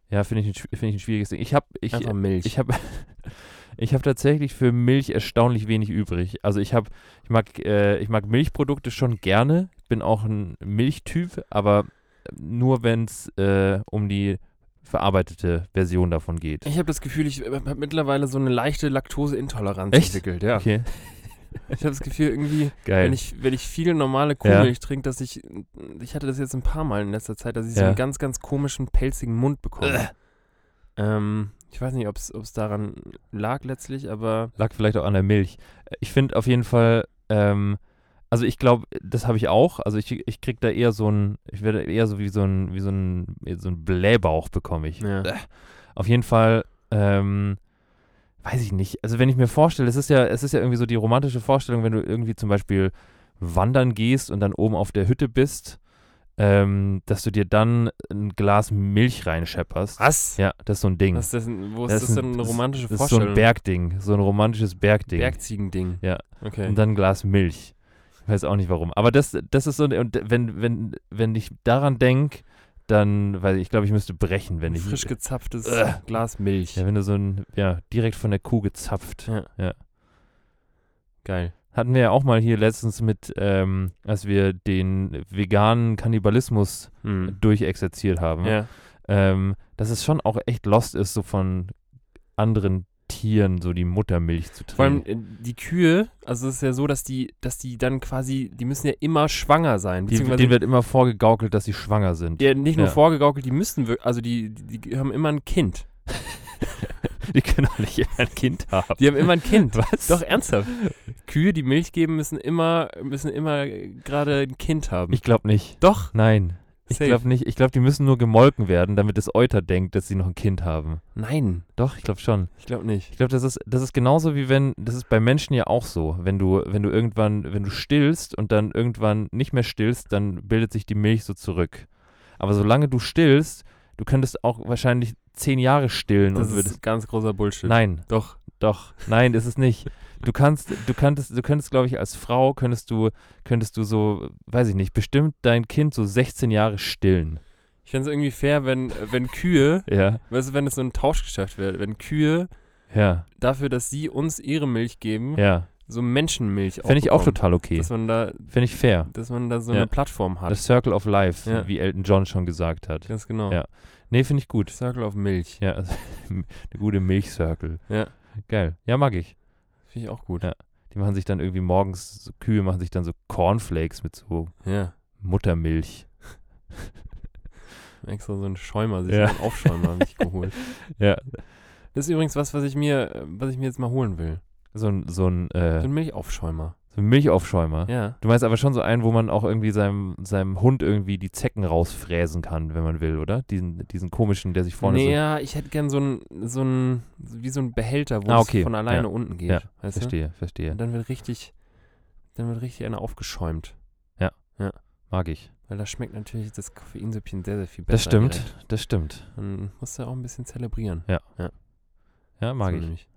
Ja, finde ich, ein finde ich ein schwieriges Ding. Ich habe ich, Einfach Milch. ich habe ich habe tatsächlich für Milch erstaunlich wenig übrig. Also ich habe ich mag äh, ich mag Milchprodukte schon gerne. Bin auch ein Milchtyp, aber nur wenn es äh, um die verarbeitete Version davon geht. ich habe das Gefühl, ich habe mittlerweile so eine leichte Laktoseintoleranz Echt? entwickelt. Ja. Okay, Ich habe das Gefühl, irgendwie, geil. wenn ich, wenn ich viel normale Kuhmilch trinke, dass ich, ich hatte das jetzt ein paar Mal in letzter Zeit, dass ich so Ja. einen ganz, ganz komischen, pelzigen Mund bekomme. Ähm, ich weiß nicht, ob es daran lag letztlich, aber Lag vielleicht auch an der Milch. Ich finde auf jeden Fall, ähm, also ich glaube, das habe ich auch. Also ich, ich krieg da eher so ein, ich werde eher so wie so ein, wie so ein, so ein Blähbauch bekomme ich. ja. Auf jeden Fall, ähm, weiß ich nicht. Also wenn ich mir vorstelle, es ist ja, es ist ja irgendwie so die romantische Vorstellung, wenn du irgendwie zum Beispiel wandern gehst und dann oben auf der Hütte bist, ähm, dass du dir dann ein Glas Milch reinschepperst. Was? Ja, das ist so ein Ding. Was ist das denn, wo ist Das das, ist denn ein- eine romantische das ist so Vorstellung? ein Bergding, so ein romantisches Bergding. Bergziegending. Ja. Okay. Und dann ein Glas Milch. Weiß auch nicht warum. Aber das, das ist so, und wenn, wenn, wenn ich daran denke, dann, weil ich glaube, ich müsste brechen, wenn ich. Frisch gezapftes Äh. Glas Milch. Ja, wenn du so ein, ja, direkt von der Kuh gezapft. Ja. Ja. Geil. Hatten wir ja auch mal hier letztens mit, ähm, als wir den veganen Kannibalismus Hm. durchexerziert haben, Ja. ähm, dass es schon auch echt lost ist, so von anderen Tieren so die Muttermilch zu Vor allem trinken. äh, die Kühe, also es ist ja so, dass die, dass die dann quasi, die müssen ja immer schwanger sein. Die, denen wird immer vorgegaukelt, dass sie schwanger sind. ja, nicht nur Ja. vorgegaukelt, die müssen wirklich, also die, die, die haben immer ein Kind. Die können doch nicht ein Kind haben. Die haben immer ein Kind. Was? Doch, ernsthaft. Kühe, die Milch geben, müssen immer, müssen immer gerade ein Kind haben. Ich glaube nicht. Doch. Nein. Ich glaube nicht. Ich glaube, die müssen nur gemolken werden, damit das Euter denkt, dass sie noch ein Kind haben. Nein, Doch, ich glaube schon. ich glaube nicht. Ich glaube, das ist, das ist genauso wie wenn, das ist bei Menschen ja auch so. Wenn du, wenn du irgendwann, wenn du stillst und dann irgendwann nicht mehr stillst, dann bildet sich die Milch so zurück. Aber solange du stillst, du könntest auch wahrscheinlich zehn Jahre stillen Das und würdest. ist ganz großer Bullshit. Nein, Doch. doch, nein, ist es nicht. Du kannst, du könntest, du könntest, glaube ich, als Frau könntest du, könntest du so, weiß ich nicht, bestimmt dein Kind so 16 Jahre stillen. Ich fände es irgendwie fair, wenn, wenn Kühe, Ja, weißt du, wenn es so ein Tauschgeschäft wäre, wenn Kühe ja, dafür, dass sie uns ihre Milch geben, ja. so Menschenmilch Fände ich auch total okay. Dass man da, Finde ich fair. dass man da so Ja. eine Plattform hat. Das Circle of Life, wie Elton John schon gesagt hat. Ganz genau. Ja. Nee, finde ich gut. Circle of Milch. Ja, also, eine gute Milchcircle. Ja. Geil. Ja, mag ich. Finde ich auch gut. Ja. Die machen sich dann irgendwie morgens, so Kühe machen sich dann so Cornflakes mit so Ja. Muttermilch. Extra so einen Schäumer, sich Ja. so einen Aufschäumer hab ich geholt. Ja. Das ist übrigens was, was ich mir, äh, was ich mir jetzt mal holen will. So ein, so ein, So äh, ein Milchaufschäumer. So Milchaufschäumer. Ja. Du meinst aber schon so einen, wo man auch irgendwie seinem, seinem Hund irgendwie die Zecken rausfräsen kann, wenn man will, oder? Diesen, diesen komischen, der sich vorne nee, so. ja, ich hätte gern so ein, so ein, wie so ein Behälter, wo Ah, okay. es von alleine Ja. unten geht. Ja, weißt du? Verstehe, verstehe. Und dann wird richtig, dann wird richtig einer aufgeschäumt. Mag ich. Weil da schmeckt natürlich das Koffeinsüppchen sehr, sehr viel besser. Das stimmt, direkt. das stimmt. Dann musst du auch ein bisschen zelebrieren. Ja, mag So ich. nämlich.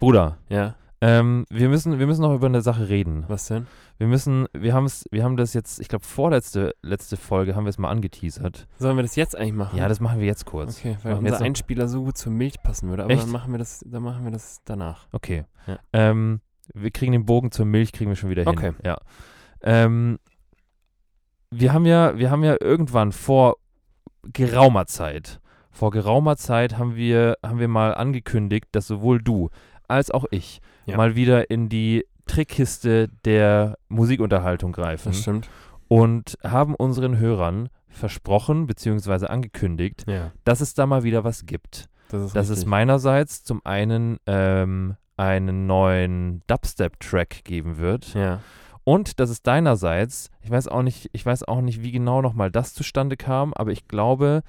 Bruder, Ja, ähm, wir, müssen, wir müssen noch über eine Sache reden. was denn? Wir müssen, wir haben es, wir haben das jetzt, ich glaube, vorletzte letzte Folge haben wir es mal angeteasert. Sollen wir das jetzt eigentlich machen? Ja, das machen wir jetzt kurz. Okay, weil Machen unser Einspieler so gut zur Milch passen würde. Aber Echt? dann machen wir das, dann machen wir das danach. Okay. Ja. Ähm, wir kriegen den Bogen zur Milch, kriegen wir schon wieder hin. Okay. Ja. Ähm, wir haben ja, wir haben ja irgendwann vor geraumer Zeit, vor geraumer Zeit haben wir, haben wir mal angekündigt, dass sowohl du als auch ich Ja. mal wieder in die Trickkiste der Musikunterhaltung greifen Das stimmt. und haben unseren Hörern versprochen bzw. angekündigt, Ja, dass es da mal wieder was gibt. das ist Das ist meinerseits zum einen ähm, einen neuen Dubstep-Track geben wird Ja, und dass es deinerseits, ich weiß auch nicht, ich weiß auch nicht, wie genau nochmal das zustande kam, aber ich glaube,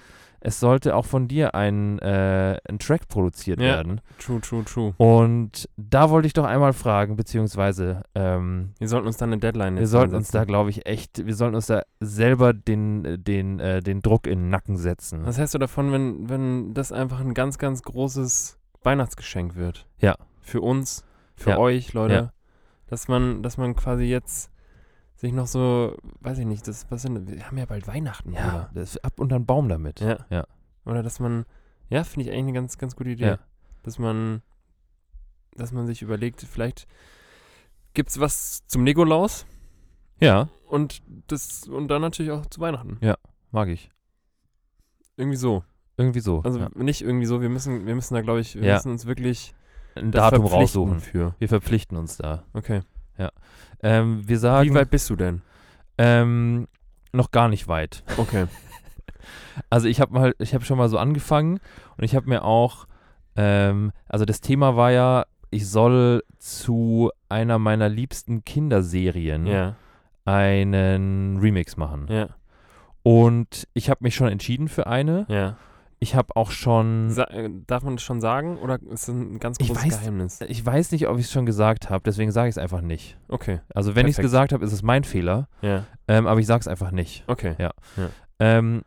es sollte auch von dir ein, äh, ein Track produziert Ja. werden. true, true, true. Und da wollte ich doch einmal fragen, beziehungsweise ähm, Wir sollten uns dann eine Deadline wir sollten uns da, ansetzen. glaube ich, echt, wir sollten uns da selber den, den, äh, den Druck in den Nacken setzen. Was hältst du davon, wenn, wenn das einfach ein ganz, ganz großes Weihnachtsgeschenk wird? Ja. Für uns, für Ja. euch, Leute. Ja. Dass man, dass man quasi jetzt sich noch so, weiß ich nicht, das, was sind, wir haben ja bald Weihnachten, ja, oder? das ab unter den Baum damit. Ja. Ja. Oder dass man, ja, finde ich eigentlich eine ganz, ganz gute Idee. Ja. Dass man, dass man sich überlegt, vielleicht gibt es was zum Nikolaus Ja, und das, und dann natürlich auch zu Weihnachten. mag ich. Irgendwie so. Irgendwie so. Also ja. nicht irgendwie so, wir müssen, wir müssen da, glaube ich, wir Ja. müssen uns wirklich ein Datum raussuchen. für. Wir verpflichten uns da. Okay. Ähm, wir sagen Wie weit bist du denn? ähm, noch gar nicht weit. Okay. Also ich habe mal, ich habe schon mal so angefangen und ich habe mir auch, ähm, also das Thema war ja, ich soll zu einer meiner liebsten Kinderserien ja. einen Remix machen. Ja. Und ich habe mich schon entschieden für eine. Ja. Ich habe auch schon, Sa äh, darf man das schon sagen oder ist das ein ganz Ich großes weiß- Geheimnis? ich weiß nicht, ob ich es schon gesagt habe, deswegen sage ich es einfach nicht. Okay. Also wenn ich es gesagt habe, ist es mein Fehler, Ja. ähm, aber ich sage es einfach nicht. Okay. Ähm,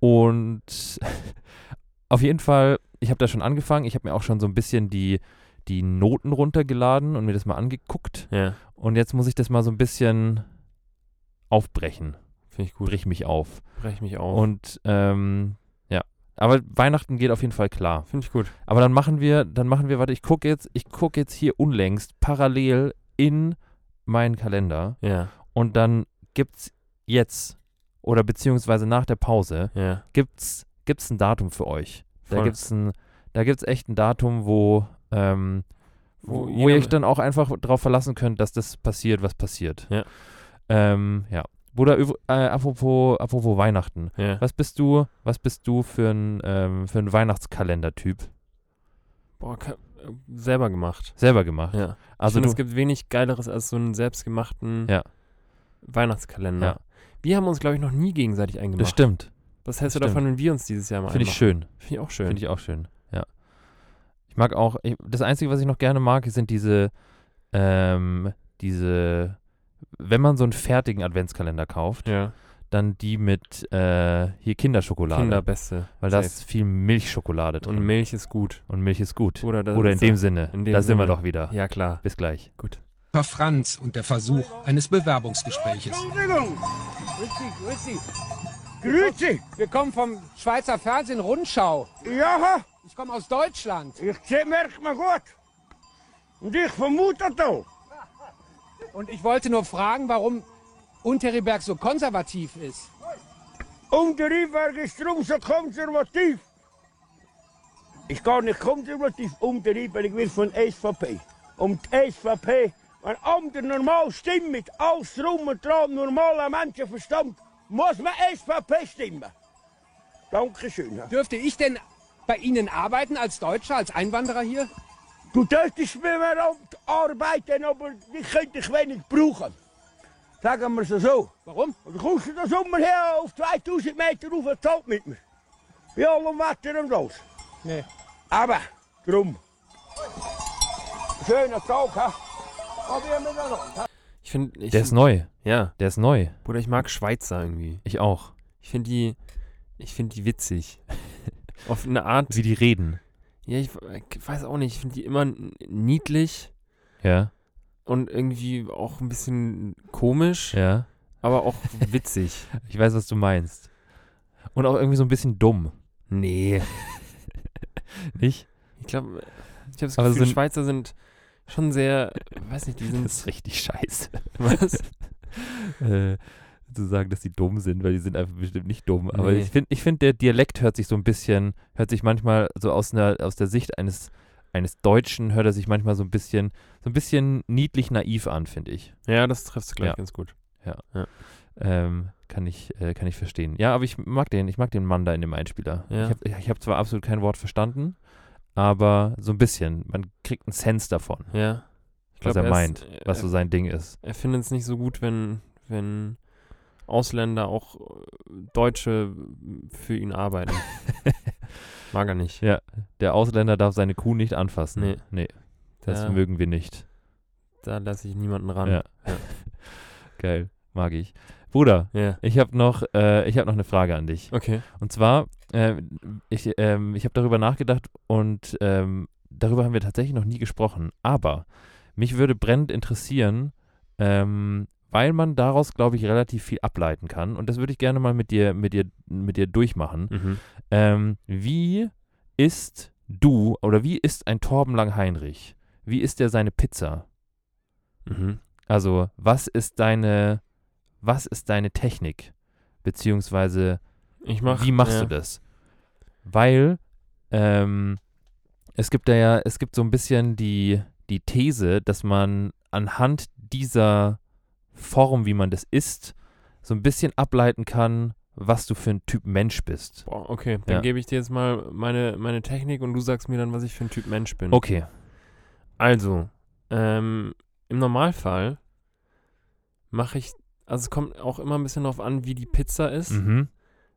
und auf jeden Fall, ich habe da schon angefangen. Ich habe mir auch schon so ein bisschen die, die Noten runtergeladen und mir das mal angeguckt. Ja, Und jetzt muss ich das mal so ein bisschen aufbrechen. finde ich gut. Brich mich auf. Brech mich auf. Und ähm, ja. Aber Weihnachten geht auf jeden Fall klar. Finde ich gut. Aber dann machen wir, dann machen wir, warte, ich gucke jetzt, ich gucke jetzt hier unlängst parallel in meinen Kalender Ja, und dann gibt's jetzt oder beziehungsweise nach der Pause ja. gibt's gibt's ein Datum für euch. Da Voll. gibt's ein, da gibt's echt ein Datum, wo ähm, wo, Wo ihr euch dann auch einfach darauf verlassen könnt, dass das passiert, was passiert. Ja. Ähm, ja. Bruder, äh, apropos, apropos Weihnachten. Ja. Was bist du, was bist du für ein, ähm, für ein Weihnachtskalender-Typ? Boah, äh, selber gemacht. Selber gemacht. Ja. Also ich finde, es gibt wenig Geileres als so einen selbstgemachten Ja. Weihnachtskalender. Ja. Wir haben uns, glaube ich, noch nie gegenseitig eingemacht. das stimmt. Was hältst du davon, wenn wir uns dieses Jahr mal Finde ich schön. Finde ich auch schön. Finde ich auch schön. Ja. Ich mag auch, ich, das Einzige, was ich noch gerne mag, sind diese, ähm, diese, wenn man so einen fertigen Adventskalender kauft, ja. dann die mit äh, hier Kinderschokolade. Kinderbeste. weil da ist viel Milchschokolade drin. Und Milch ist gut. Und Milch ist gut. Oder, das Oder in dem Sinne. in dem da sind wir Sinne. doch wieder. Ja, klar. Bis gleich. Gut. Herr Franz und der Versuch eines Bewerbungsgespräches. Entschuldigung. Grüezi, grüezi. Grüezi. Wir kommen vom Schweizer Fernsehen Rundschau. Ja, Ich komme aus Deutschland. ich sehe, merkt man gut. Und ich vermute da. Und ich wollte nur fragen, warum Unteriberg so konservativ ist. Unteriberg ist drum so konservativ. Ich gar nicht konservativ. Unteriberg ich will von SVP. Und die SVP, wenn andere normal stimmen, mit alles drum und dran, normaler Menschenverstand, muss man SVP stimmen. Dankeschön. Dürfte ich denn bei Ihnen arbeiten als Deutscher, als Einwanderer hier? Du dürftest mir arbeiten, aber ich könnte dich wenig brauchen. Sagen wir es so. Warum? Du kommst du den Sommer her auf 2000 Meter auf und zahlt mit mir. Bei allem Wetter und alles. Nee. Aber, drum. Schöner Tag, ha? Ich finde, ich Der ist neu. ja, Der ist neu. Bruder, ich mag Schweizer irgendwie. Ich auch. Ich finde die, ich finde die witzig. Auf eine Art. Wie die reden. Ja, ich, ich weiß auch nicht. Ich finde die immer niedlich Ja. und irgendwie auch ein bisschen komisch, Ja. aber auch witzig. Ich weiß, was du meinst. Und auch irgendwie so ein bisschen dumm. nee. Nicht? Ich glaube, ich habe das Gefühl, sind- Schweizer sind schon sehr, weiß nicht, die Das sind ist richtig scheiße. was? äh, zu sagen, dass die dumm sind, weil die sind einfach bestimmt nicht dumm. Aber Nee. ich finde, ich find, der Dialekt hört sich so ein bisschen, hört sich manchmal so aus, einer, aus der Sicht eines, eines Deutschen, hört er sich manchmal so ein bisschen, so ein bisschen niedlich naiv an, finde ich. Ja, das trifft gleich Ja. ganz gut. Ähm, kann ich, äh, kann ich verstehen. Ja, aber ich mag den, ich mag den Mann da in dem Einspieler. Ja. Ich habe ich hab zwar absolut kein Wort verstanden, aber so ein bisschen. Man kriegt einen Sense davon, Ja. Ich was glaub, er ist- meint, was er, so sein Ding ist. er findet es nicht so gut, wenn, wenn Ausländer auch äh, Deutsche für ihn arbeiten. Mag er nicht. Ja, der Ausländer darf seine Kuh nicht anfassen. Nee. nee das Da- mögen wir nicht. Da lasse ich niemanden ran. Ja. Ja. Geil, mag ich. Bruder, Ja. ich habe noch, äh, ich hab noch eine Frage an dich. Okay. Und zwar, äh, ich, ähm, ich habe darüber nachgedacht und ähm, darüber haben wir tatsächlich noch nie gesprochen. Aber mich würde brennend interessieren, ähm, weil man daraus, glaube ich, relativ viel ableiten kann. Und das würde ich gerne mal mit dir, mit dir, mit dir durchmachen. Mhm. Ähm, wie isst du oder wie isst ein Torben Lang-Heinrich? Wie isst er seine Pizza? Mhm. Also, was ist deine, was ist deine Technik? Beziehungsweise, mach, wie machst ja. du das? Weil, ähm, es gibt da ja, es gibt so ein bisschen die, die These, dass man anhand dieser Form, wie man das isst, so ein bisschen ableiten kann, was du für ein Typ Mensch bist. Boah, okay. Dann Ja. gebe ich dir jetzt mal meine, meine Technik und du sagst mir dann, was ich für ein Typ Mensch bin. Okay. Also, ähm, im Normalfall mache ich, also es kommt auch immer ein bisschen darauf an, wie die Pizza ist. Mhm.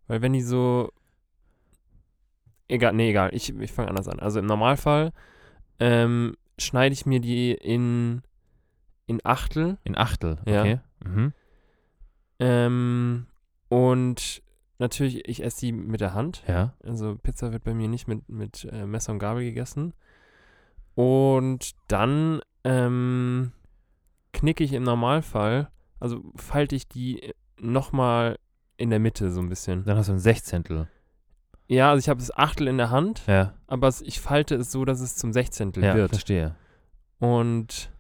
Weil wenn die so. Egal, nee, egal. Ich, ich fange anders an. Also im Normalfall ähm, schneide ich mir die in, in Achtel. In Achtel, Ja. okay. Mhm. Ähm, und natürlich, ich esse die mit der Hand. Ja. Also Pizza wird bei mir nicht mit, mit äh, Messer und Gabel gegessen. Und dann ähm, knicke ich im Normalfall, also falte ich die nochmal in der Mitte so ein bisschen. Dann hast du ein Sechzehntel. Ja, also ich habe das Achtel in der Hand, Ja, aber ich falte es so, dass es zum Sechzehntel ja wird. verstehe. Und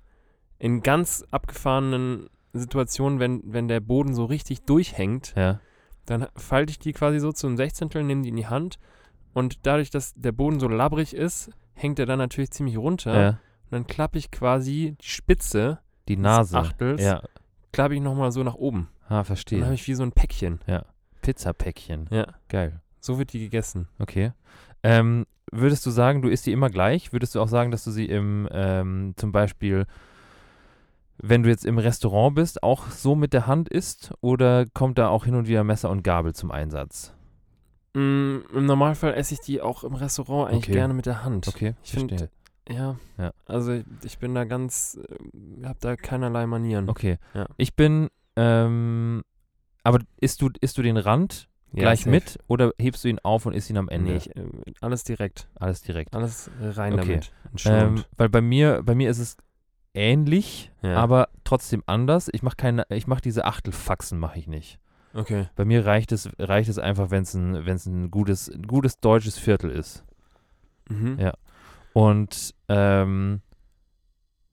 in ganz abgefahrenen Situationen, wenn, wenn der Boden so richtig durchhängt, Ja, dann falte ich die quasi so zum Sechzehntel, nehme die in die Hand und dadurch, dass der Boden so labbrig ist, hängt er dann natürlich ziemlich runter. ja. Und dann klappe ich quasi die Spitze, Die Des Nase. Achtels. Ja, klappe ich nochmal so nach oben. ah, Dann habe verstehe. ich wie so ein Päckchen. Pizzapäckchen. Ja. Geil. So wird die gegessen. Okay. Ähm, würdest du sagen, du isst die immer gleich? Würdest du auch sagen, dass du sie im, ähm, zum Beispiel, wenn du jetzt im Restaurant bist, auch so mit der Hand isst? Oder kommt da auch hin und wieder Messer und Gabel zum Einsatz? Mm, Im Normalfall esse ich die auch im Restaurant eigentlich Okay. gerne mit der Hand. Okay, Ich find- verstehe. Ja. Ja. Also ich, ich bin da ganz, äh, hab da keinerlei Manieren. Okay. Ja. Ich bin, ähm, aber isst du, isst du den Rand Ja, gleich safe. mit oder hebst du ihn auf und isst ihn am Ende? Nee, ich, äh, alles direkt. Alles direkt. Alles rein Okay. damit. Ähm, weil bei mir, bei mir ist es ähnlich, Ja. aber trotzdem anders. Ich mache keine, ich mache diese Achtelfaxen mache ich nicht. okay. Bei mir reicht es, reicht es einfach, wenn es ein, wenn es ein gutes, ein gutes deutsches Viertel ist. Mhm. Ja. Und ähm,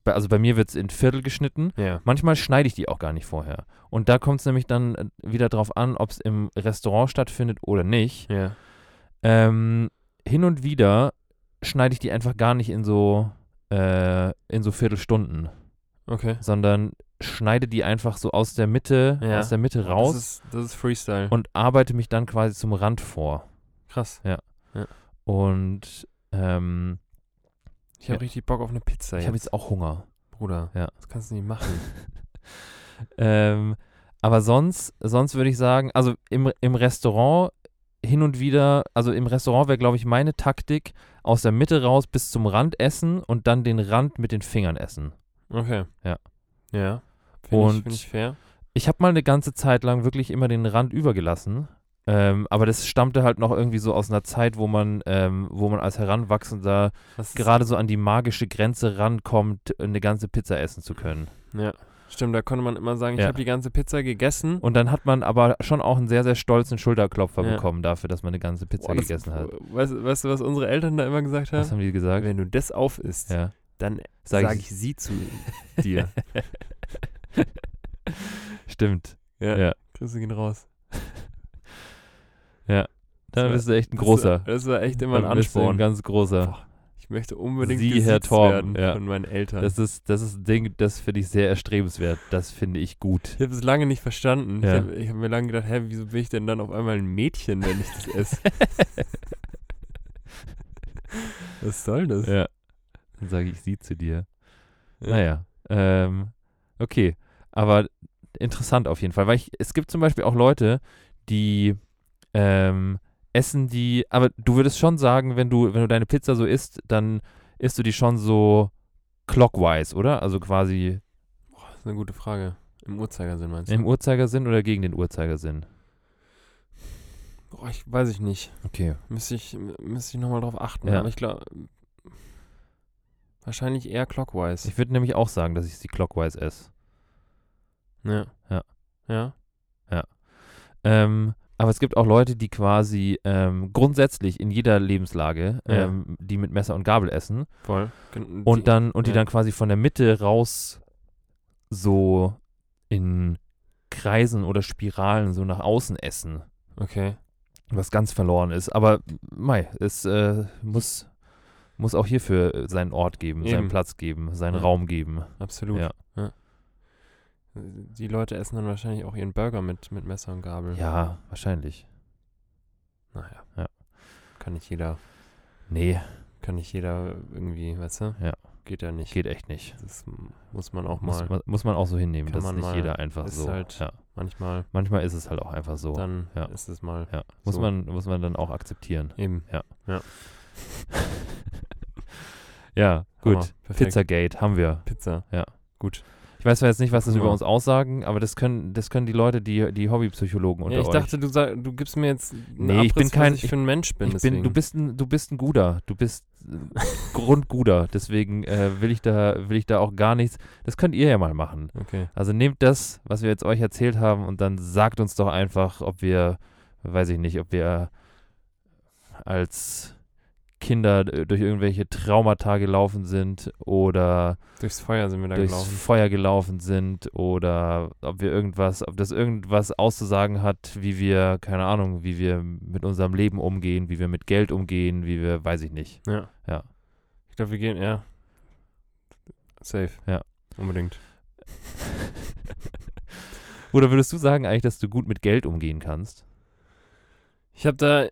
bei, also bei mir wird es in Viertel geschnitten. Ja. Manchmal schneide ich die auch gar nicht vorher. Und da kommt es nämlich dann äh, wieder drauf an, ob es im Restaurant stattfindet oder nicht. Ja. Ähm, hin und wieder schneide ich die einfach gar nicht in so äh, in so Viertelstunden, Okay. sondern schneide die einfach so aus der Mitte, Ja. aus der Mitte Das raus ist, das ist Freestyle. und arbeite mich dann quasi zum Rand vor. Krass. Und ähm, Ich habe Ja. richtig Bock auf eine Pizza ich habe jetzt auch Hunger. Bruder. Ja. Das kannst du nicht machen. Ähm, aber sonst, sonst würde ich sagen, also im, im Restaurant hin und wieder, also im Restaurant wäre, glaube ich, meine Taktik, aus der Mitte raus bis zum Rand essen und dann den Rand mit den Fingern essen. Okay. Ja. Ja. Finde ich, Und- find ich fair. Ich habe mal eine ganze Zeit lang wirklich immer den Rand übergelassen. Ähm, aber das stammte halt noch irgendwie so aus einer Zeit, wo man, ähm, wo man als Heranwachsender gerade so an die magische Grenze rankommt, eine ganze Pizza essen zu können. Ja. Stimmt, da konnte man immer sagen, ich Ja. habe die ganze Pizza gegessen. Und dann hat man aber schon auch einen sehr, sehr stolzen Schulterklopfer Ja. bekommen dafür, dass man eine ganze Pizza Boah, das- gegessen hat. Weißt, weißt du, was unsere Eltern da immer gesagt Was haben? haben die gesagt? Wenn du das auf isst, Ja. dann Sag sage ich- ich, sie zu dir. Stimmt. ja. Ja. Grüße gehen raus. Dann war- bist du echt ein Das großer. war, das war echt immer ein Ansporn. Ein ganz großer. Boah, Ich möchte unbedingt Sie, Herr Torben, werden ja. von meinen Eltern. Das ist, das ist ein Ding, das finde ich sehr erstrebenswert. Das finde ich gut. ich habe es lange nicht verstanden. Ja. Ich habe hab mir lange gedacht, hä, wieso bin ich denn dann auf einmal ein Mädchen, wenn ich das esse? Was soll das? Ja. Dann sage ich sie zu dir. Ja. Naja. Ähm, okay. Aber interessant auf jeden Fall. Weil ich, es gibt zum Beispiel auch Leute, die ähm, essen die, aber du würdest schon sagen, wenn du, wenn du deine Pizza so isst, dann isst du die schon so clockwise, oder? Also quasi Das ist eine gute Frage. Im Uhrzeigersinn meinst du? im Uhrzeigersinn oder gegen den Uhrzeigersinn? Boah, ich weiß ich nicht. Okay. Müsste ich, müsste ich nochmal drauf achten. Ja. Aber ich glaube, wahrscheinlich eher clockwise. Ich würde nämlich auch sagen, dass ich sie clockwise esse. ja. Ja. Ja. Ähm, aber es gibt auch Leute, die quasi ähm, grundsätzlich in jeder Lebenslage, Ja. ähm, die mit Messer und Gabel essen Voll. Und die- dann und die ja. dann quasi von der Mitte raus so in Kreisen oder Spiralen so nach außen essen, Okay. was ganz verloren ist. Aber mei, es äh, muss muss auch hierfür seinen Ort geben, seinen Eben. Platz geben, seinen Ja. Raum geben. Absolut. Ja. Die Leute essen dann wahrscheinlich auch ihren Burger mit, mit Messer und Gabel. Ja, wahrscheinlich. Naja. Ja. Kann nicht jeder, Nee, kann nicht jeder irgendwie, weißt du? Ja. Geht ja nicht. geht echt nicht. Das muss man auch Muss mal. man, muss man auch so hinnehmen, dass nicht mal- jeder einfach ist so. halt ja. Manchmal, Manchmal ist es halt auch einfach so. dann ja. ist es mal ja. Muss, so. man, muss man dann auch akzeptieren. eben. ja, gut. Hammer. Pizzagate haben wir. Pizza. Ja. Gut. Ich weiß zwar jetzt nicht, was das Guck über uns aussagen, aber das können, das können die Leute, die, die Hobbypsychologen unter Ja, ich euch. dachte, du, sag, du gibst mir jetzt Nee, ich bin Abriss, kein- was ich für ein Mensch bin. ich bin, du bist ein, du bist ein guter. Du bist grundguter. Deswegen äh, will ich da will ich da auch gar nichts. Das könnt ihr ja mal machen. Okay. Also nehmt das, was wir jetzt euch erzählt haben, und dann sagt uns doch einfach, ob wir, weiß ich nicht, ob wir als Kinder äh, durch irgendwelche Traumata gelaufen sind oder Durchs Feuer sind wir da durchs gelaufen. Feuer gelaufen sind oder ob wir irgendwas, ob das irgendwas auszusagen hat, wie wir, keine Ahnung, wie wir mit unserem Leben umgehen, wie wir mit Geld umgehen, wie wir, weiß ich nicht. Ja. Ja. Ich glaube, wir gehen, ja. Safe. Ja. Unbedingt. Oder würdest du sagen eigentlich, dass du gut mit Geld umgehen kannst? Ich habe da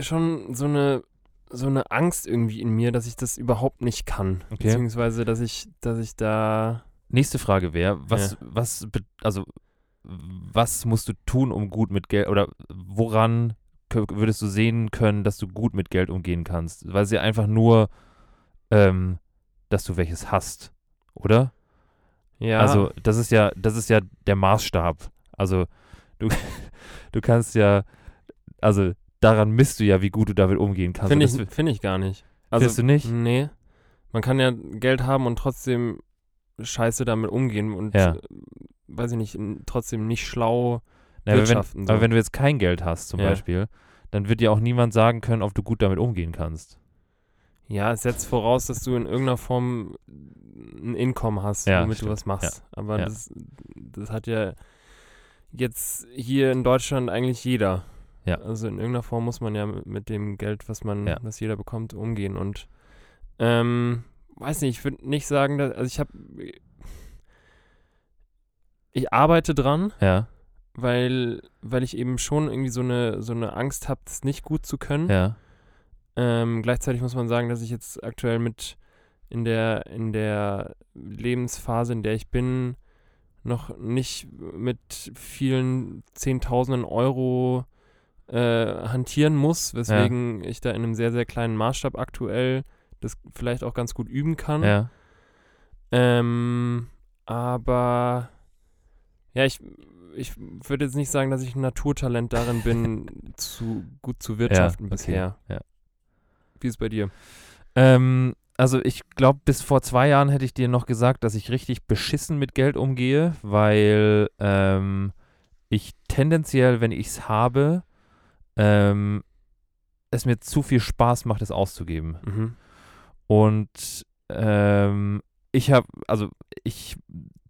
schon so eine so eine Angst irgendwie in mir, dass ich das überhaupt nicht kann. Okay. Beziehungsweise, dass ich, dass ich da. Nächste Frage wäre, was, was, be- also, was musst du tun, um gut mit Geld, oder woran würdest du sehen können, dass du gut mit Geld umgehen kannst? Weil es ja einfach nur, ähm, dass du welches hast, oder? Ja. Also, das ist ja, das ist ja der Maßstab. Also, du, du kannst ja, also, daran misst du ja, wie gut du damit umgehen kannst. finde ich, find ich gar nicht. Also, Findest du nicht? Nee. Man kann ja Geld haben und trotzdem scheiße damit umgehen und, Ja. äh, weiß ich nicht, trotzdem nicht schlau Na, aber, wenn, wirtschaften. so. aber wenn du jetzt kein Geld hast, zum Ja. Beispiel, dann wird dir auch niemand sagen können, ob du gut damit umgehen kannst. Ja, es setzt voraus, dass du in irgendeiner Form ein Einkommen hast, Ja, womit stimmt. du was machst. Aber Ja. Das, das hat ja jetzt hier in Deutschland eigentlich jeder. Ja. Also in irgendeiner Form muss man ja mit, dem Geld, was man, Ja. was jeder bekommt, umgehen. Und ähm, weiß nicht, ich würde nicht sagen, dass, also ich habe, ich arbeite dran, Ja, weil, weil ich eben schon irgendwie so eine, so eine Angst habe, es nicht gut zu können. ja, Ähm, gleichzeitig muss man sagen, dass ich jetzt aktuell mit in der, in der Lebensphase, in der ich bin, noch nicht mit vielen Zehntausenden Euro äh, hantieren muss, weswegen ich da in einem sehr, sehr kleinen Maßstab aktuell das vielleicht auch ganz gut üben kann. ja. Ähm, aber ja, ich, ich würde jetzt nicht sagen, dass ich ein Naturtalent darin bin, zu gut zu wirtschaften okay, bisher. ja. Wie ist es bei dir? Ähm, also ich glaube, bis vor zwei Jahren hätte ich dir noch gesagt, dass ich richtig beschissen mit Geld umgehe, weil ähm, ich tendenziell, wenn ich es habe, ähm, es mir zu viel Spaß macht, es auszugeben. Mhm. Und ähm, ich habe, also ich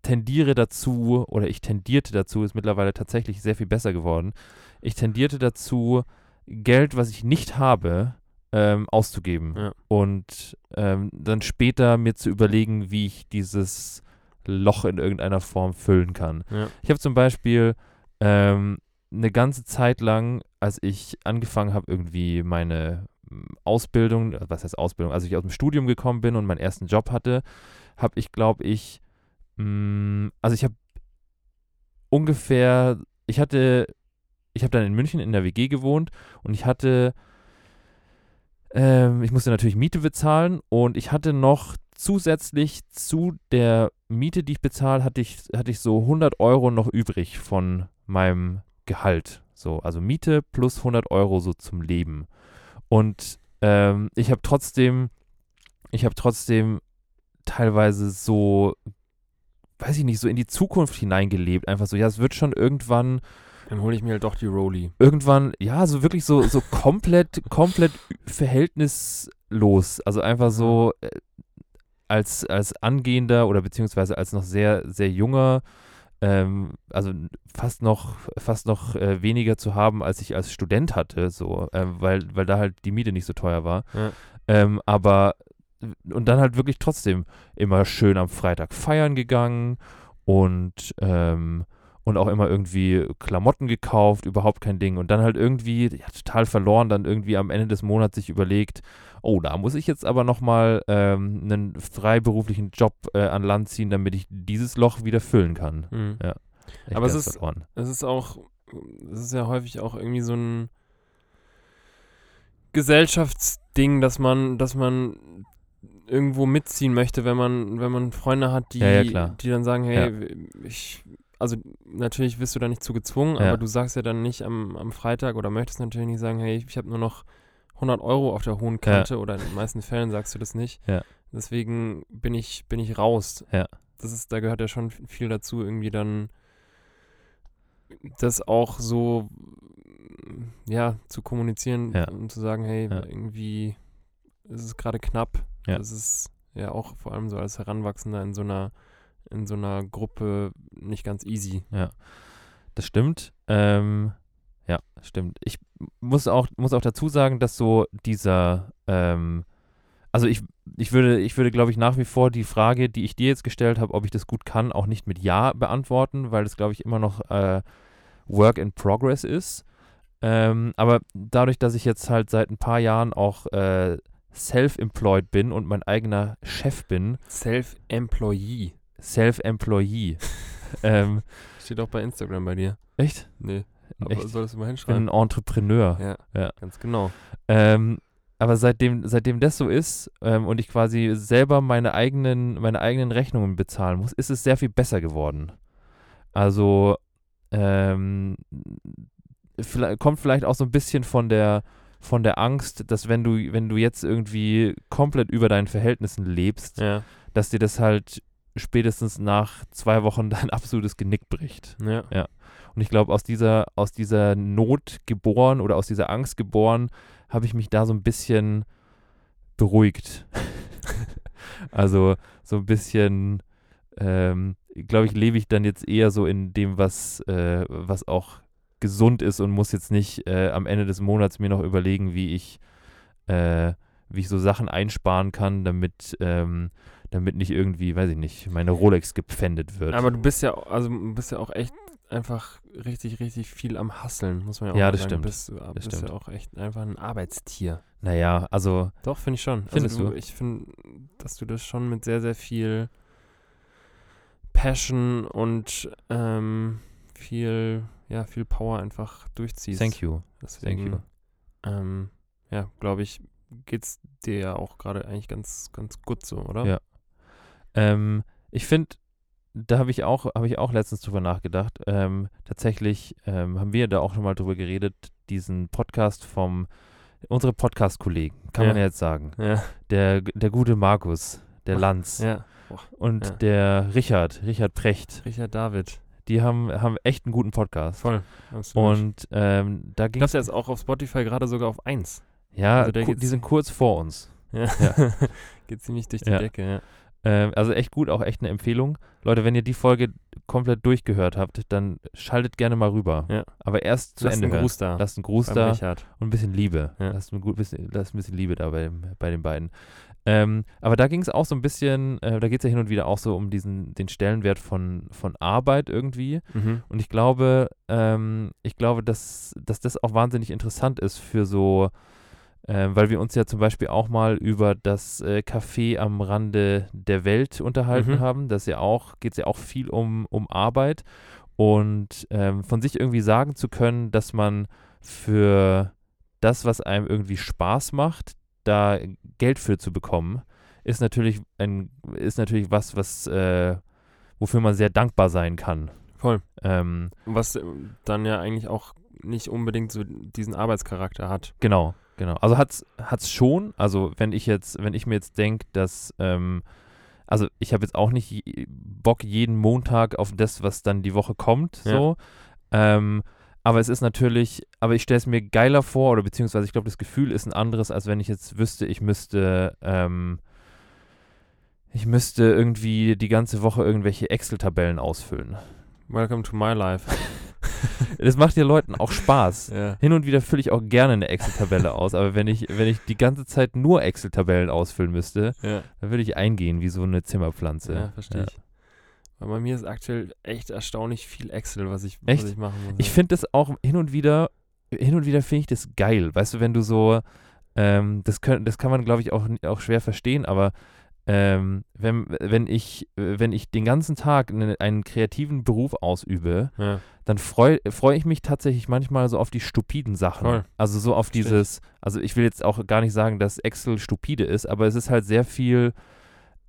tendiere dazu, oder ich tendierte dazu, ist mittlerweile tatsächlich sehr viel besser geworden. Ich tendierte dazu, Geld, was ich nicht habe, ähm, auszugeben. Ja. Und ähm, dann später mir zu überlegen, wie ich dieses Loch in irgendeiner Form füllen kann. Ja. Ich habe zum Beispiel ähm, eine ganze Zeit lang, als ich angefangen habe, irgendwie meine mm, Ausbildung, was heißt Ausbildung, als ich aus dem Studium gekommen bin und meinen ersten Job hatte, habe ich, glaube ich, mh, also ich habe ungefähr, ich hatte, ich habe dann in München in der WG gewohnt und ich hatte, ähm, ich musste natürlich Miete bezahlen und ich hatte noch zusätzlich zu der Miete, die ich bezahle, hatte ich, hatte ich so 100 Euro noch übrig von meinem Gehalt. So, also Miete plus 100 Euro so zum Leben. Und ähm, ich habe trotzdem, ich habe trotzdem teilweise so, weiß ich nicht, so in die Zukunft hineingelebt. Einfach so, ja, es wird schon irgendwann, Dann hole ich mir halt doch die Rolli. irgendwann, ja, so wirklich so, so komplett, komplett verhältnislos. Also einfach so äh, als, als angehender oder beziehungsweise als noch sehr, sehr junger, ähm, also fast noch, fast noch äh, weniger zu haben, als ich als Student hatte, so, ähm, weil, weil da halt die Miete nicht so teuer war. Ja. Ähm, aber und dann halt wirklich trotzdem immer schön am Freitag feiern gegangen und ähm, und auch immer irgendwie Klamotten gekauft, überhaupt kein Ding. Und dann halt irgendwie, ja, total verloren, dann irgendwie am Ende des Monats sich überlegt, oh, da muss ich jetzt aber nochmal ähm, einen freiberuflichen Job äh, an Land ziehen, damit ich dieses Loch wieder füllen kann. Mhm. Echt Aber es ist- verloren. Es ist auch, es ist ja häufig auch irgendwie so ein Gesellschaftsding, dass man, dass man irgendwo mitziehen möchte, wenn man, wenn man Freunde hat, die, Ja, ja, die dann sagen, hey, ich, also natürlich wirst du da nicht zu gezwungen, Ja. aber du sagst ja dann nicht am, am Freitag oder möchtest natürlich nicht sagen, hey, ich, habe nur noch 100 Euro auf der hohen Kante oder in den meisten Fällen sagst du das nicht. Ja. Deswegen bin ich, bin ich raus. Ja. Das ist, da gehört ja schon viel dazu, irgendwie dann das auch so ja, zu kommunizieren Ja. und zu sagen, hey, Ja. irgendwie ist es gerade knapp. Ja. Das ist ja auch vor allem so als Heranwachsender in so einer in so einer Gruppe nicht ganz easy. Das stimmt. Ähm, ja, stimmt. Ich muss auch, muss auch dazu sagen, dass so dieser, ähm, also ich, ich würde, ich würde, glaube ich, nach wie vor die Frage, die ich dir jetzt gestellt habe, ob ich das gut kann, auch nicht mit Ja beantworten, weil das, glaube ich, immer noch äh, Work in Progress ist. Ähm, aber dadurch, dass ich jetzt halt seit ein paar Jahren auch äh, self-employed bin und mein eigener Chef bin, Self-Employee. Self-Employee. ähm, Steht auch bei Instagram bei dir. echt? Nee. Aber Echt? solltest du mal Ich bin ein hinschreiben. Entrepreneur. Ja, Ja. ganz genau. Ähm, aber seitdem, seitdem das so ist ähm, und ich quasi selber meine eigenen, meine eigenen Rechnungen bezahlen muss, ist es sehr viel besser geworden. Also ähm, vielleicht, kommt vielleicht auch so ein bisschen von der von der Angst, dass wenn du, wenn du jetzt irgendwie komplett über deinen Verhältnissen lebst, Ja. dass dir das halt spätestens nach zwei Wochen dein absolutes Genick bricht. Ja. Und ich glaube, aus dieser, aus dieser Not geboren oder aus dieser Angst geboren, habe ich mich da so ein bisschen beruhigt. also so ein bisschen, ähm, glaube ich, lebe ich dann jetzt eher so in dem, was, äh, was auch gesund ist und muss jetzt nicht äh, am Ende des Monats mir noch überlegen, wie ich, äh, wie ich so Sachen einsparen kann, damit, ähm, damit nicht irgendwie, weiß ich nicht, meine Rolex gepfändet wird. Aber du bist ja, also du bist ja auch echt einfach richtig, richtig viel am Hasseln, muss man ja auch Ja, das sagen. stimmt. Du bist, du bist stimmt. ja auch echt einfach ein Arbeitstier. naja, also Doch, finde ich schon. Findest also du? Ich finde, dass du das schon mit sehr, sehr viel Passion und ähm, viel, ja, viel Power einfach durchziehst. thank you. Deswegen, Thank you. Ähm, ja, glaube ich, geht's dir ja auch gerade eigentlich ganz, ganz gut so, oder? Ja. Ähm, ich finde, da habe ich auch, habe ich auch letztens drüber nachgedacht. Ähm, tatsächlich ähm, haben wir da auch schon mal drüber geredet, diesen Podcast vom unsere Podcast-Kollegen, kann man Ja. ja jetzt sagen. Ja, Der, der gute Markus, der Lanz ja. und ja. der Richard, Richard Precht, Richard David. die haben, haben echt einen guten Podcast. Voll. Absolut. Und ähm, da ging der ist auch auf Spotify gerade sogar auf 1. ja, also die sind kurz vor uns. Ja. Ja. Geht ziemlich durch die Ja. Decke, ja. Ähm, also echt gut, auch echt eine Empfehlung. Leute, wenn ihr die Folge komplett durchgehört habt, dann schaltet gerne mal rüber. Ja. Aber erst zu Lasst Ende einen hören. Gruß da. Lasst einen Gruß da Richard. und ein bisschen Liebe. Ja. Lasst, ein gut bisschen, lasst ein bisschen Liebe da bei, dem- bei den beiden. Ähm, aber da ging es auch so ein bisschen, äh, da geht es ja hin und wieder auch so um diesen, den Stellenwert von, von Arbeit irgendwie. Mhm. Und ich glaube, ähm, ich glaube, dass, dass das auch wahnsinnig interessant ist für so, ähm, weil wir uns ja zum Beispiel auch mal über das äh, Café am Rande der Welt unterhalten Mhm. haben. Das ja auch, geht es ja auch viel um, um Arbeit. Und ähm, von sich irgendwie sagen zu können, dass man für das, was einem irgendwie Spaß macht, da Geld für zu bekommen, ist natürlich ein, ist natürlich was, was, äh, wofür man sehr dankbar sein kann. Voll. Ähm, Was äh, dann ja eigentlich auch nicht unbedingt so diesen Arbeitscharakter hat. genau, genau. Also hat's hat's schon. Also wenn ich jetzt, wenn ich mir jetzt denke, dass ähm, also ich habe jetzt auch nicht je- Bock jeden Montag auf das, was dann die Woche kommt, Ja. so. Ähm, aber es ist natürlich, aber ich stelle es mir geiler vor, oder beziehungsweise ich glaube, das Gefühl ist ein anderes, als wenn ich jetzt wüsste, ich müsste, ähm, ich müsste irgendwie die ganze Woche irgendwelche Excel-Tabellen ausfüllen. Welcome to my life. Das macht ja Leuten auch Spaß. ja. Hin und wieder fülle ich auch gerne eine Excel-Tabelle aus, aber wenn ich, wenn ich die ganze Zeit nur Excel-Tabellen ausfüllen müsste, Ja. dann würde ich eingehen wie so eine Zimmerpflanze. Ja, verstehe ich. Weil bei mir ist aktuell echt erstaunlich viel Excel, was ich, Echt? Was ich machen muss. Ich finde das auch hin und wieder, hin und wieder finde ich das geil. Weißt du, wenn du so, ähm, das, können, das kann man, glaube ich, auch, auch schwer verstehen, aber ähm, wenn, wenn, ich, wenn ich den ganzen Tag einen, einen kreativen Beruf ausübe, ja. dann freue freu ich mich tatsächlich manchmal so auf die stupiden Sachen. Voll. Also so auf dieses, also ich will jetzt auch gar nicht sagen, dass Excel stupide ist, aber es ist halt sehr viel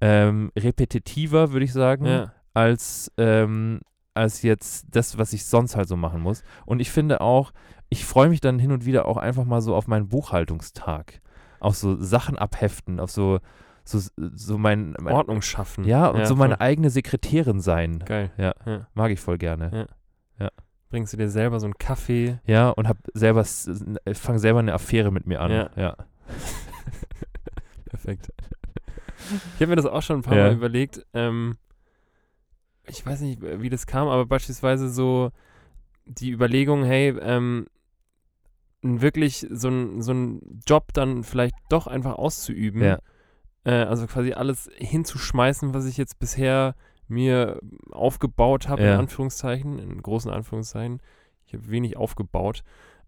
ähm, repetitiver, würde ich sagen, ja. als, ähm, als jetzt das, was ich sonst halt so machen muss. Und ich finde auch, ich freue mich dann hin und wieder auch einfach mal so auf meinen Buchhaltungstag. Auf so Sachen abheften, auf so, so, so mein, mein Ordnung schaffen. ja, und so meine voll. eigene Sekretärin sein. Geil. Ja, Ja. mag ich voll gerne. Bringst du dir selber so einen Kaffee. Ja, und hab selber, fange selber eine Affäre mit mir an. Ja. ja. Perfekt. Ich habe mir das auch schon ein paar Ja. Mal überlegt. Ähm, ich weiß nicht, wie das kam, aber beispielsweise so die Überlegung, hey, ähm, n- wirklich so ein so ein Job dann vielleicht doch einfach auszuüben. Ja. Äh, also quasi alles hinzuschmeißen, was ich jetzt bisher mir aufgebaut habe, Ja. in Anführungszeichen, in großen Anführungszeichen. Ich habe wenig aufgebaut.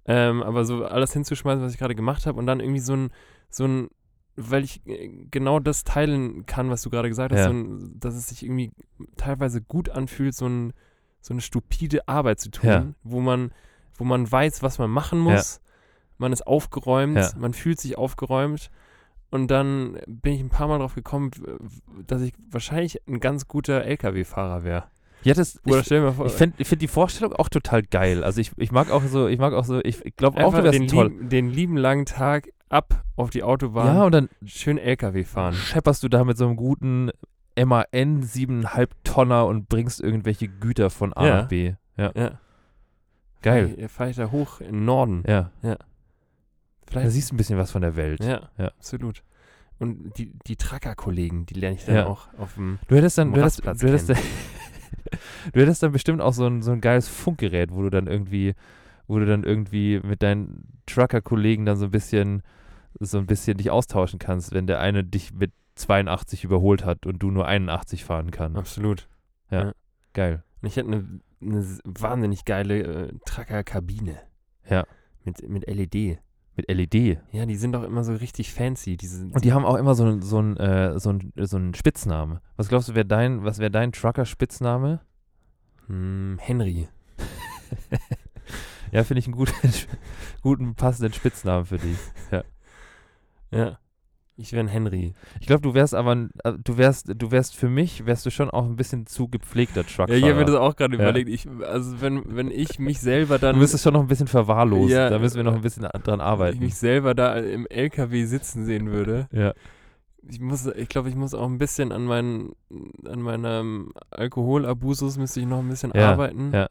Ähm, aber so alles hinzuschmeißen, was ich gerade gemacht habe und dann irgendwie so ein, so ein, weil ich äh, genau das teilen kann, was du gerade gesagt hast, Ja. so ein, dass es sich irgendwie teilweise gut anfühlt, so, ein, so eine stupide Arbeit zu tun, Ja. wo man, wo man weiß, was man machen muss. Man ist aufgeräumt, man fühlt sich aufgeräumt. Und dann bin ich ein paar Mal drauf gekommen, dass ich wahrscheinlich ein ganz guter LKW-Fahrer wäre. Ja, das, Oder ich, stell mal vor, ich finde ich find die Vorstellung auch total geil. Also ich, ich mag auch so, ich mag auch so, ich, ich glaube auch, du wärst den, toll. lieben, den lieben langen Tag ab auf die Autobahn, Ja, und dann schön LKW fahren. schepperst du da mit so einem guten MAN 7,5 Tonner und bringst irgendwelche Güter von A Ja. nach B. Ja, Ja. geil. Fahre ich da hoch in den Norden. Ja, da Vielleicht, siehst du ein bisschen was von der Welt. ja, Ja. absolut. Und die, die Tracker-Kollegen, die lerne ich dann Ja. auch auf dem Du hättest dann, du hättest, du, hättest dann du hättest dann bestimmt auch so ein, so ein geiles Funkgerät, wo du dann irgendwie, wo du dann irgendwie mit deinen Trucker-Kollegen dann so ein bisschen, so ein bisschen dich austauschen kannst, wenn der eine dich mit 82 überholt hat und du nur 81 fahren kannst. Absolut. Geil. Und ich hätte eine, eine wahnsinnig geile äh, Tracker-Kabine. Ja. Mit, mit LED. Mit LED. Ja, die sind doch immer so richtig fancy. Diese, Und die haben auch immer so einen so einen, äh, so einen, so einen Spitznamen. Was glaubst du, wäre dein, was wäre dein Trucker-Spitzname? Hm, Henry. Ja, finde ich einen guten, guten, passenden Spitznamen für dich. Ja. Ich wäre ein Henry. Ich glaube, du wärst aber, äh, du wärst, du wärst für mich, wärst du schon auch ein bisschen zu gepflegter Ja, Truckfahrer. ich habe mir das auch gerade Ja. überlegt. Ich, also wenn, wenn ich mich selber dann du müsstest schon noch ein bisschen verwahrlost. Ja, da müssen wir noch ein bisschen dran ich arbeiten. mich selber da im LKW sitzen sehen würde. Ja. Ich muss, ich glaube, ich muss auch ein bisschen an meinen, an meinem Alkoholabusus müsste ich noch ein bisschen Ja, arbeiten. ja.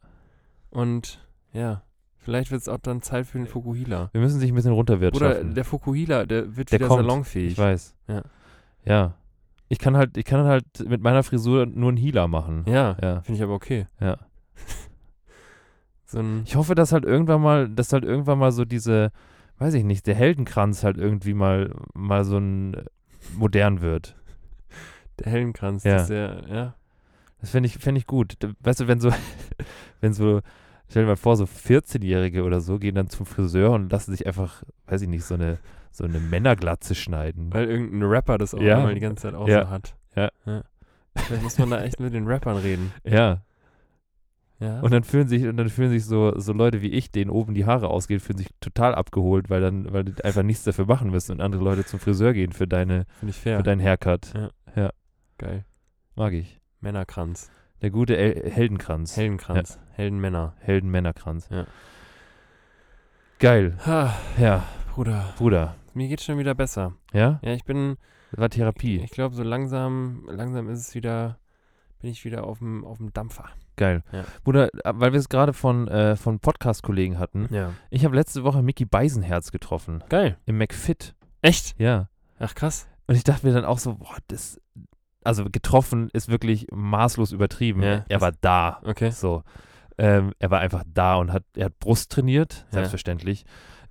Und ja, vielleicht wird es auch dann Zeit für den Fukuhila. Wir müssen sich ein bisschen Oder runterwirtschaften. der Fukuhila, der wird Der wieder kommt. salonfähig. ich weiß. Ja. Ja. Ich kann halt, ich kann halt mit meiner Frisur nur einen Healer machen. Ja, Ja. finde ich aber okay. Ja. So ein, Ich hoffe, dass halt irgendwann mal, dass halt irgendwann mal so diese, weiß ich nicht, der Heldenkranz halt irgendwie mal, mal so ein äh, modern wird. der Hellenkranz, Ja. das ist der, ja. Das fände ich, fänd ich gut. Weißt du, wenn so, wenn so, stell dir mal vor, so 14-Jährige oder so gehen dann zum Friseur und lassen sich einfach, weiß ich nicht, so eine, so eine Männerglatze schneiden. Weil irgendein Rapper das auch Ja. immer die ganze Zeit auch Ja. so hat. Ja. Vielleicht muss man da echt mit den Rappern reden. Ja. Ja. Und dann fühlen sich, und dann fühlen sich so, so Leute wie ich, denen oben die Haare ausgehen, fühlen sich total abgeholt, weil dann, weil die einfach nichts dafür machen müssen und andere Leute zum Friseur gehen für deine, Finde ich fair. für deinen Haircut. Geil. Mag ich. Männerkranz. Der gute El Heldenkranz. Heldenkranz. Heldenmänner. Heldenmännerkranz. Ja. Geil. Ha, Ja, Bruder, Bruder. mir geht's schon wieder besser. Ja? Ja, ich bin, Das war Therapie. ich glaube, so langsam, langsam ist es wieder, bin ich wieder auf dem, auf dem Dampfer. Geil. Ja. Bruder, äh, weil wir es gerade von, äh, von Podcast-Kollegen hatten. Ja. Ich habe letzte Woche Mickey Beisenherz getroffen. Geil. Im McFit. Echt? Ja. Ach, krass. Und ich dachte mir dann auch so, boah, das. Also getroffen ist wirklich maßlos übertrieben. Ja. Er war da. Okay. So. Ähm, er war einfach da und hat, er hat Brust trainiert, selbstverständlich.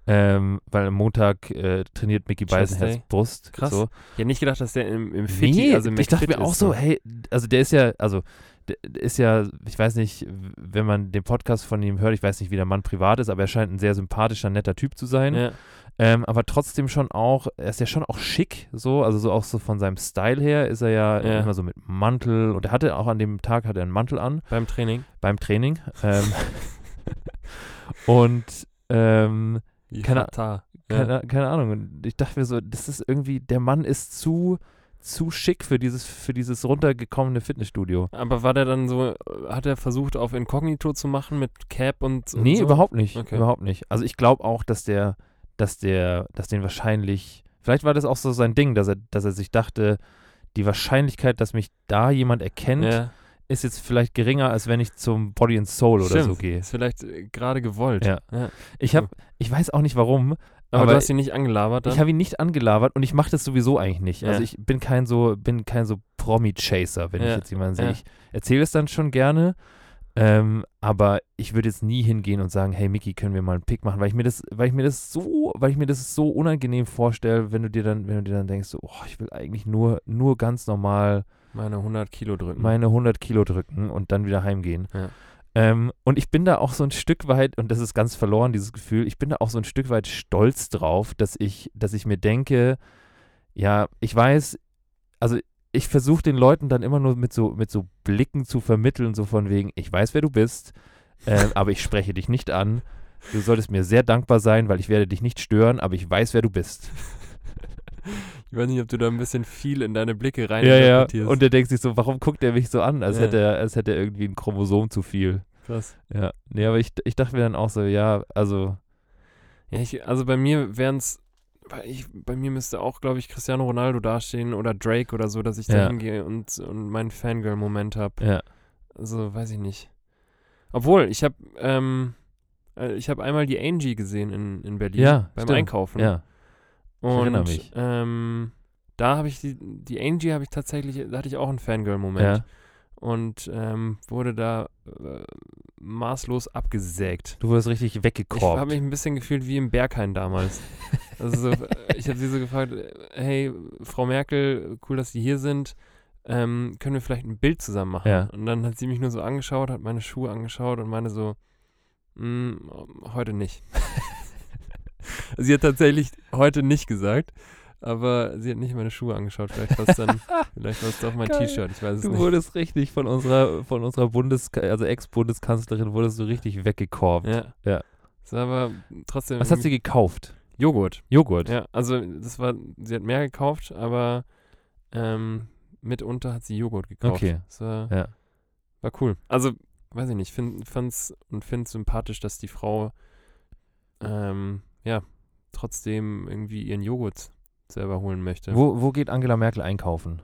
Ähm, weil am Montag äh, trainiert Mickey Beisenherz. Brust. Krass. So. Ich hätte nicht gedacht, dass der im, im Fit, Nee, also im ich dachte mir auch so, hey, also der ist ja, also ist ja, ich weiß nicht, wenn man den Podcast von ihm hört, ich weiß nicht, wie der Mann privat ist, aber er scheint ein sehr sympathischer, netter Typ zu sein. Ja. Ähm, aber trotzdem schon auch, er ist ja schon auch schick, so, also so auch so von seinem Style her ist er ja, Ja. immer so mit Mantel und er hatte auch an dem Tag hat er einen Mantel an Beim Training. beim Training. Ähm, und ähm, Keine- keine, keine Ahnung, und ich dachte mir so, das ist irgendwie, der Mann ist zu zu schick für dieses, für dieses runtergekommene Fitnessstudio. Aber war der dann so, hat er versucht auf Inkognito zu machen mit Cap und, und Nee, so? überhaupt nicht. Okay. Überhaupt nicht. Also ich glaube auch, dass der, dass der, dass den wahrscheinlich, vielleicht war das auch so sein Ding, dass er, dass er sich dachte, die Wahrscheinlichkeit, dass mich da jemand erkennt, Ja, ist jetzt vielleicht geringer, als wenn ich zum Body and Soul oder so stimmt. gehe. Ist vielleicht äh, gerade gewollt. Ja. ja. Ich habe, ich weiß auch nicht warum, Aber, Aber du hast ihn nicht angelabert dann? ich habe ihn nicht angelabert und ich mache das sowieso eigentlich nicht. Also Ja. ich bin kein so, bin kein so Promi-Chaser, wenn ich Ja. jetzt jemanden sehe. Ja. Ich erzähle es dann schon gerne, ähm, aber ich würde jetzt nie hingehen und sagen, hey Mickey, können wir mal einen Pick machen, weil ich mir das, weil ich mir das so, weil ich mir das so unangenehm vorstelle, wenn du dir dann, wenn du dir dann denkst, so, oh, ich will eigentlich nur, nur ganz normal Meine 100 Kilo drücken. meine 100 Kilo drücken und dann wieder heimgehen. Ja. Ähm, und ich bin da auch so ein Stück weit, und das ist ganz verloren, dieses Gefühl, ich bin da auch so ein Stück weit stolz drauf, dass ich, dass ich mir denke, ja, ich weiß, also ich versuche den Leuten dann immer nur mit so, mit so Blicken zu vermitteln, so von wegen, ich weiß, wer du bist, äh, aber ich spreche dich nicht an. Du solltest mir sehr dankbar sein, weil ich werde dich nicht stören, aber ich weiß, wer du bist. Ich weiß nicht, ob du da ein bisschen viel in deine Blicke rein Ja, ja. Und der denkt sich so, warum guckt er mich so an, als Ja. hätte er, als hätte er irgendwie ein Chromosom zu viel. Krass. Ja. Nee, aber ich, ich dachte mir dann auch so, ja, also, Ja, ich, also bei mir wären es, ich, bei mir müsste auch, glaube ich, Cristiano Ronaldo dastehen oder Drake oder so, dass ich da Ja. hingehe und, und meinen Fangirl-Moment habe. ja. Also, weiß ich nicht. Obwohl, ich habe ähm, äh, ich habe einmal die Angie gesehen in, in Berlin Ja, beim stimmt. Einkaufen. Ja. und erinnere mich. Ähm, da habe ich die, die Angie habe ich tatsächlich, da hatte ich auch einen Fangirl-Moment. ja. Und ähm, wurde da äh, maßlos abgesägt. Du wurdest richtig Ich habe weggekorbt. mich ein bisschen gefühlt wie im Berghain damals. Also so, äh, ich habe sie so gefragt, äh, hey, Frau Merkel, cool, dass Sie hier sind. Ähm, können wir vielleicht ein Bild zusammen machen? Ja. Und dann hat sie mich nur so angeschaut, hat meine Schuhe angeschaut und meine so, "Mm, heute nicht. Also sie hat tatsächlich heute nicht gesagt, aber sie hat nicht meine Schuhe angeschaut. Vielleicht war es dann, vielleicht war es doch mein. T-Shirt, ich weiß es Du nicht. wurdest richtig von unserer, von unserer Bundes, also Ex-Bundeskanzlerin wurdest du richtig weggekorbt. Ja. Ja. Das war aber trotzdem. Was hat sie gekauft? Joghurt. Joghurt. Ja, also das war, sie hat mehr gekauft, aber ähm, mitunter hat sie Joghurt gekauft. Okay. Das war, Ja. war cool. Also, weiß ich nicht, find, fand's und finde sympathisch, dass die Frau ähm, ja trotzdem irgendwie ihren Joghurt selber holen möchte. Wo, wo geht Angela Merkel einkaufen?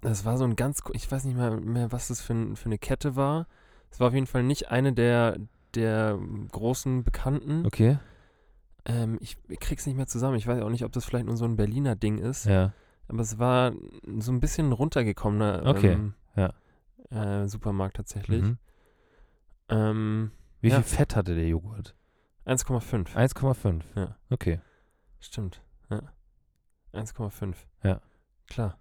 Das war so ein ganz, ich weiß nicht mal mehr, was das für, für eine Kette war. Es war auf jeden Fall nicht eine der, der großen Bekannten. Okay. Ähm, ich, ich krieg's nicht mehr zusammen. Ich weiß auch nicht, ob das vielleicht nur so ein Berliner Ding ist. Ja. Aber es war so ein bisschen runtergekommener Okay, ähm, ja. äh, Supermarkt tatsächlich. Mhm. Ähm, Wie Ja. viel Fett hatte der Joghurt? 1,5. 1,5. Ja. Okay. Stimmt. Ja. 1,5. Ja. Klar.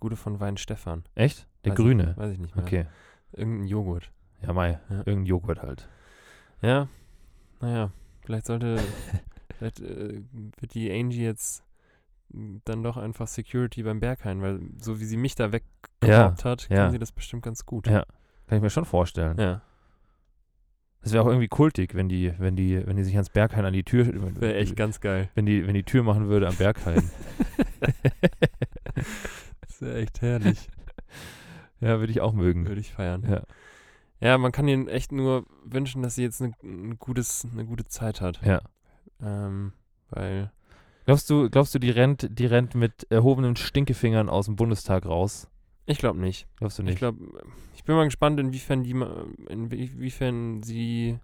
Gute von Wein Stefan. Echt? Der Weiß grüne. Ich, weiß ich nicht mehr. Okay. Irgendein Joghurt. Ja, Mai. Ja. Irgendein Joghurt halt. Ja. Naja, vielleicht sollte. vielleicht äh, wird die Angie jetzt dann doch einfach Security beim Berghain, weil so wie sie mich da hat, ja. kann sie das bestimmt ganz gut. Ja. Kann ich mir schon vorstellen. Ja. Das wäre auch irgendwie kultig, wenn die, wenn die, wenn die sich ans Berghain an die Tür, Wäre echt ganz geil. wenn die, wenn die Tür machen würde am Berghain. Das wäre echt herrlich. ja, würde ich auch mögen. Würde ich feiern. Ja. Ja, man kann ihnen echt nur wünschen, dass sie jetzt eine, ein gutes, eine gute Zeit hat. Ja. Ähm, weil, Glaubst du, glaubst du, die rennt, die rennt mit erhobenen Stinkefingern aus dem Bundestag raus? Ich glaube nicht. Glaubst du Ich nicht? glaube, ich bin mal gespannt, inwiefern die, inwiefern sie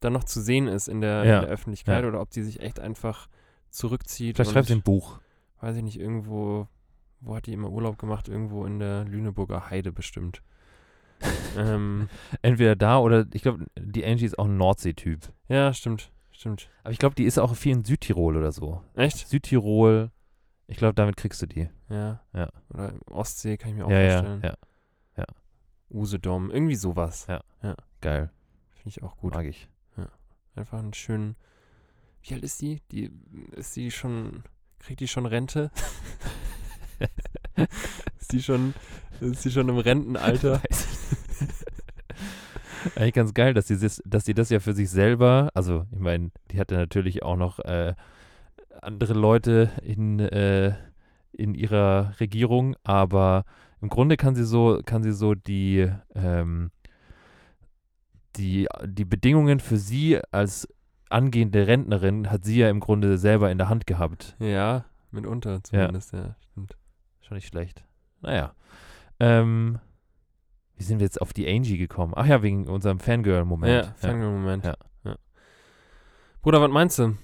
dann noch zu sehen ist in der, Ja, in der Öffentlichkeit ja. oder ob sie sich echt einfach zurückzieht. Vielleicht schreibt sie ein Buch. weiß ich nicht, irgendwo, wo hat die immer Urlaub gemacht? Irgendwo in der Lüneburger Heide bestimmt. ähm, Entweder da oder ich glaube, die Angie ist auch ein Nordsee-Typ. ja, stimmt, stimmt. Aber ich glaube, die ist auch viel in Südtirol oder so. Echt? Südtirol, ich glaube, damit kriegst du die. Ja. Ja. Oder Ostsee kann ich mir auch ja, ja, vorstellen. ja. Usedom, irgendwie sowas. Geil. Finde ich auch gut. Mag ich. Einfach einen schönen. Wie alt ist die? Die ist die schon. Kriegt die schon Rente? ist die schon. Ist die schon im Rentenalter? Eigentlich ganz geil, dass sie, das, dass sie das ja für sich selber, also ich meine, die hatte natürlich auch noch äh, andere Leute in, äh, in ihrer Regierung, aber im Grunde kann sie so, kann sie so die, ähm, die, die Bedingungen für sie als angehende Rentnerin hat sie ja im Grunde selber in der Hand gehabt. Ja, mitunter zumindest, ja, stimmt. Schon nicht schlecht. Naja. Ähm, wie sind wir jetzt auf die Angie gekommen? Ach ja, wegen unserem Fangirl-Moment. Ja, Fangirl-Moment. Ja. Ja. Bruder, was meinst du?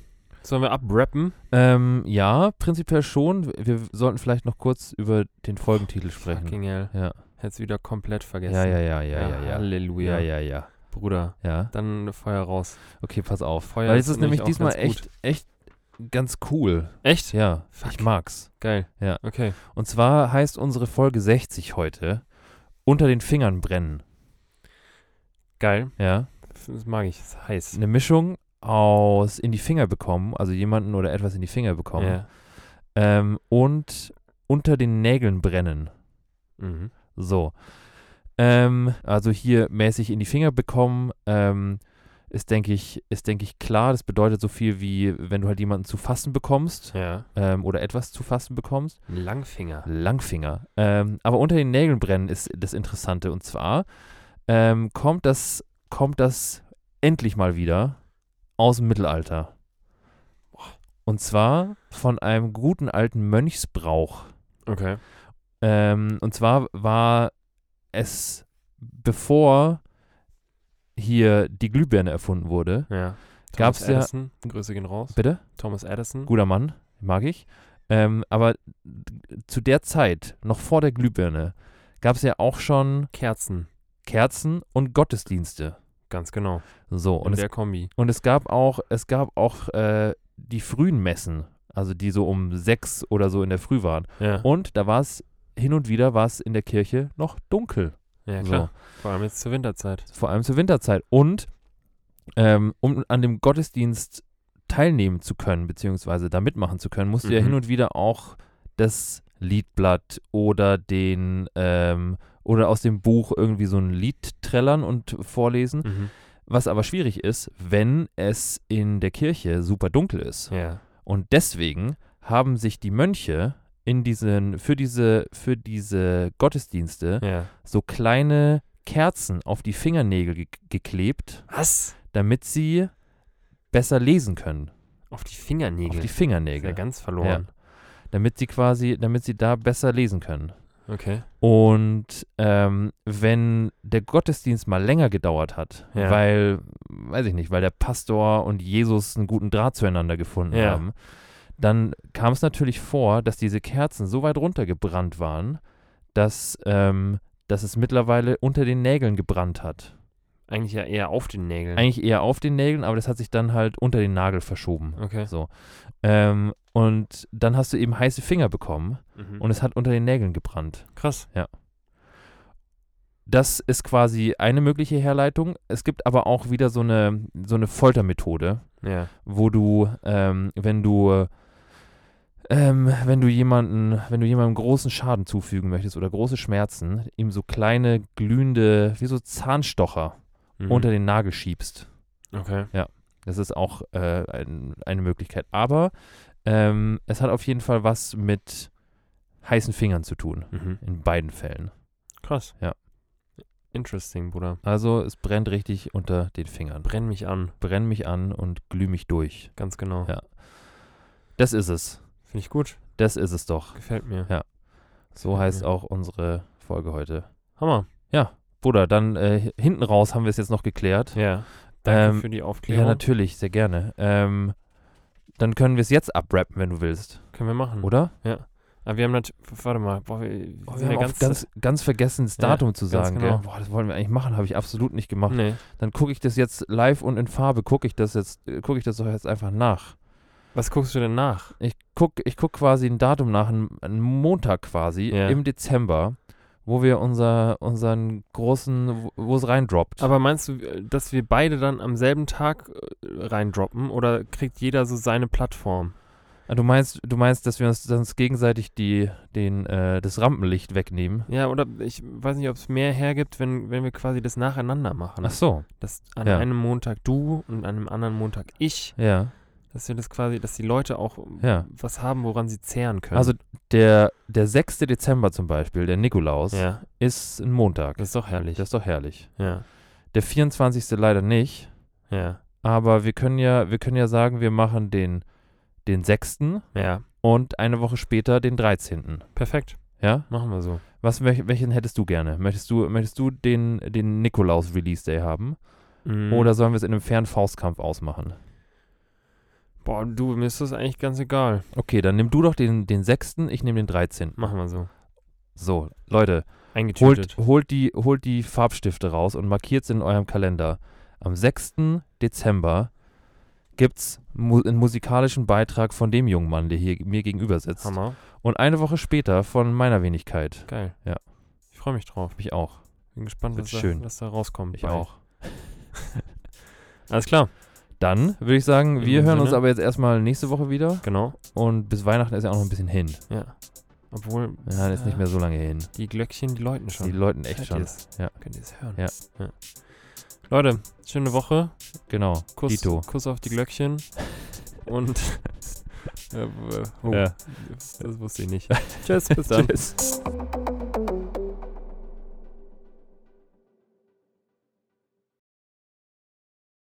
Sollen wir abrappen? Ähm, ja, prinzipiell schon. Wir sollten vielleicht noch kurz über den Folgentitel sprechen. Fucking hell. Ja. Hätt's wieder komplett vergessen. Ja, ja, ja, ja, ja, ja. Halleluja. Ja, ja, ja. Bruder, Ja. dann Feuer raus. Okay, pass auf. Feuer Weil es ist nämlich diesmal echt, echt ganz cool. Echt? Ja, Fuck. ich mag's. Geil. Ja. Okay. Und zwar heißt unsere Folge 60 heute Unter den Fingern brennen. Geil. Ja. Das mag ich. Das ist heiß. Eine Mischung aus in die Finger bekommen, also jemanden oder etwas in die Finger bekommen. Ja. Ähm, und unter den Nägeln brennen. Mhm. So. Ähm, also hier mäßig in die Finger bekommen, ähm, ist, denke ich, ist, denke ich, klar. Das bedeutet so viel wie, wenn du halt jemanden zu fassen bekommst Ja. ähm, oder etwas zu fassen bekommst. Langfinger. Langfinger. Ähm, aber unter den Nägeln brennen ist das Interessante. Und zwar ähm, kommt, das, kommt das endlich mal wieder aus dem Mittelalter. Und zwar von einem guten alten Mönchsbrauch. Okay. Ähm, und zwar war es, bevor hier die Glühbirne erfunden wurde. Ja. Gab's Thomas ja- Edison. Grüße gehen raus. Bitte? Thomas Edison. Guter Mann, mag ich. Ähm, aber zu der Zeit, noch vor der Glühbirne, gab es ja auch schon Kerzen. Kerzen und Gottesdienste. Ganz genau. So, Und und es, der Kombi. und es gab auch, es gab auch äh, die frühen Messen, also die so um sechs oder so in der Früh waren. Ja. Und da war es hin und wieder war es in der Kirche noch dunkel. ja, So. klar. Vor allem jetzt zur Winterzeit. vor allem zur Winterzeit. Und ähm, um an dem Gottesdienst teilnehmen zu können, beziehungsweise da mitmachen zu können, musst du ja Mhm. hin und wieder auch das Liedblatt oder den ähm, oder aus dem Buch irgendwie so ein Lied trällern und vorlesen. Mhm. Was aber schwierig ist, wenn es in der Kirche super dunkel ist. Ja. Und deswegen haben sich die Mönche in diesen, für diese, für diese Gottesdienste Ja. so kleine Kerzen auf die Fingernägel ge geklebt, Was? damit sie besser lesen können. Auf die Fingernägel. Auf die ist ja Fingernägel. ganz verloren. Damit sie quasi, damit sie da besser lesen können. Okay. Und ähm, wenn der Gottesdienst mal länger gedauert hat, Ja. weil, weiß ich nicht, weil der Pastor und Jesus einen guten Draht zueinander gefunden Ja. haben, dann kam es natürlich vor, dass diese Kerzen so weit runtergebrannt waren, dass, ähm, dass es mittlerweile unter den Nägeln gebrannt hat. Eigentlich ja eher auf den Nägeln. Eigentlich eher auf den Nägeln, aber das hat sich dann halt unter den Nagel verschoben. okay. So. Ähm, und dann hast du eben heiße Finger bekommen Mhm. und es hat unter den Nägeln gebrannt. Krass. Das ist quasi eine mögliche Herleitung. Es gibt aber auch wieder so eine, so eine Foltermethode, Ja. wo du, ähm, wenn du, ähm, wenn du jemanden, wenn du jemandem großen Schaden zufügen möchtest oder große Schmerzen, ihm so kleine glühende, wie so Zahnstocher Mhm. unter den Nagel schiebst. Okay. Das ist auch äh, ein, eine Möglichkeit. Aber ähm, es hat auf jeden Fall was mit heißen Fingern zu tun. Mhm. In beiden Fällen. Krass. Ja. Interesting, Bruder. Also es brennt richtig unter den Fingern. Brenn mich an. Brenn mich an und glüh mich durch. Ganz genau. Ja. Das ist es. Finde ich gut. Das ist es doch. Gefällt mir. Ja. So Gefällt heißt mir. auch unsere Folge heute. Hammer. Bruder, dann äh, hinten raus haben wir es jetzt noch geklärt. Ja. Danke Ähm, für die Ja, Aufklärung. natürlich, sehr gerne. Ähm, dann können wir es jetzt abrappen, wenn du willst, Können wir machen. oder? Aber wir haben natürlich. Warte mal. Boah, wir, Oh, sind wir ja haben ganz, ganz, ganz vergessen, das Ja, Datum zu ganz sagen. genau. Boah, das wollen wir eigentlich machen, habe ich absolut nicht gemacht. Nee. Dann gucke ich das jetzt live und in Farbe, gucke ich das jetzt, äh, gucke ich das doch jetzt einfach nach. Was guckst du denn nach? Ich gucke ich guck quasi ein Datum nach, einen, einen Montag quasi Ja. im Dezember, wo wir unser, unseren großen, wo- es reindroppt. Aber meinst du, äh, dass wir beide dann am selben Tag äh, reindroppen oder kriegt jeder so seine Plattform? Ah, du meinst, du meinst, dass wir uns dann gegenseitig die, den, äh, das Rampenlicht wegnehmen? Ja, oder ich weiß nicht, ob es mehr hergibt, wenn, wenn wir quasi das nacheinander machen. Ach so, Dass an Ja. einem Montag du und an einem anderen Montag ich. ja. Dass wir das quasi, dass die Leute auch Ja. was haben, woran sie zehren können. Also der, der 6. Dezember zum Beispiel, der Nikolaus, ja, ist ein Montag. das ist doch herrlich. Das ist doch herrlich. ja, Der 24. leider nicht, ja, aber wir können ja, wir können ja sagen, wir machen den, den 6. ja. und eine Woche später den 13. Perfekt. Ja? Machen wir so. Was, welch, welchen hättest du gerne? Möchtest du, möchtest du den, den Nikolaus-Release-Day haben? Mhm. Oder sollen wir es in einem fairen Faustkampf ausmachen? Boah, du, mir ist das eigentlich ganz egal. Okay, dann nimm du doch den, den 6., ich nehme den 13. Machen wir so. So, Leute, holt, holt, die, holt die Farbstifte raus und markiert es in eurem Kalender. Am 6. Dezember gibt es mu einen musikalischen Beitrag von dem jungen Mann, der hier mir gegenüber sitzt. Hammer. Und eine Woche später von meiner Wenigkeit. Geil. Ja. Ich freue mich drauf. Mich auch. Bin gespannt, was da, was da rauskommt. Ich bald. auch. Alles klar. Dann würde ich sagen, In wir hören uns Sinne. aber jetzt erstmal nächste Woche wieder. Genau. Und bis Weihnachten ist ja auch noch ein bisschen hin. Ja. Obwohl Ja, ist nicht mehr so lange hin. die Glöckchen, die läuten schon. Die Leuten echt Hört schon. ihr es? Ja. Könnt ihr es hören? Ja. Leute, schöne Woche. Genau. Kuss, Dito. Kuss auf die Glöckchen. Und. äh, oh, Ja. Das wusste ich nicht. Tschüss, bis dann. Tschüss.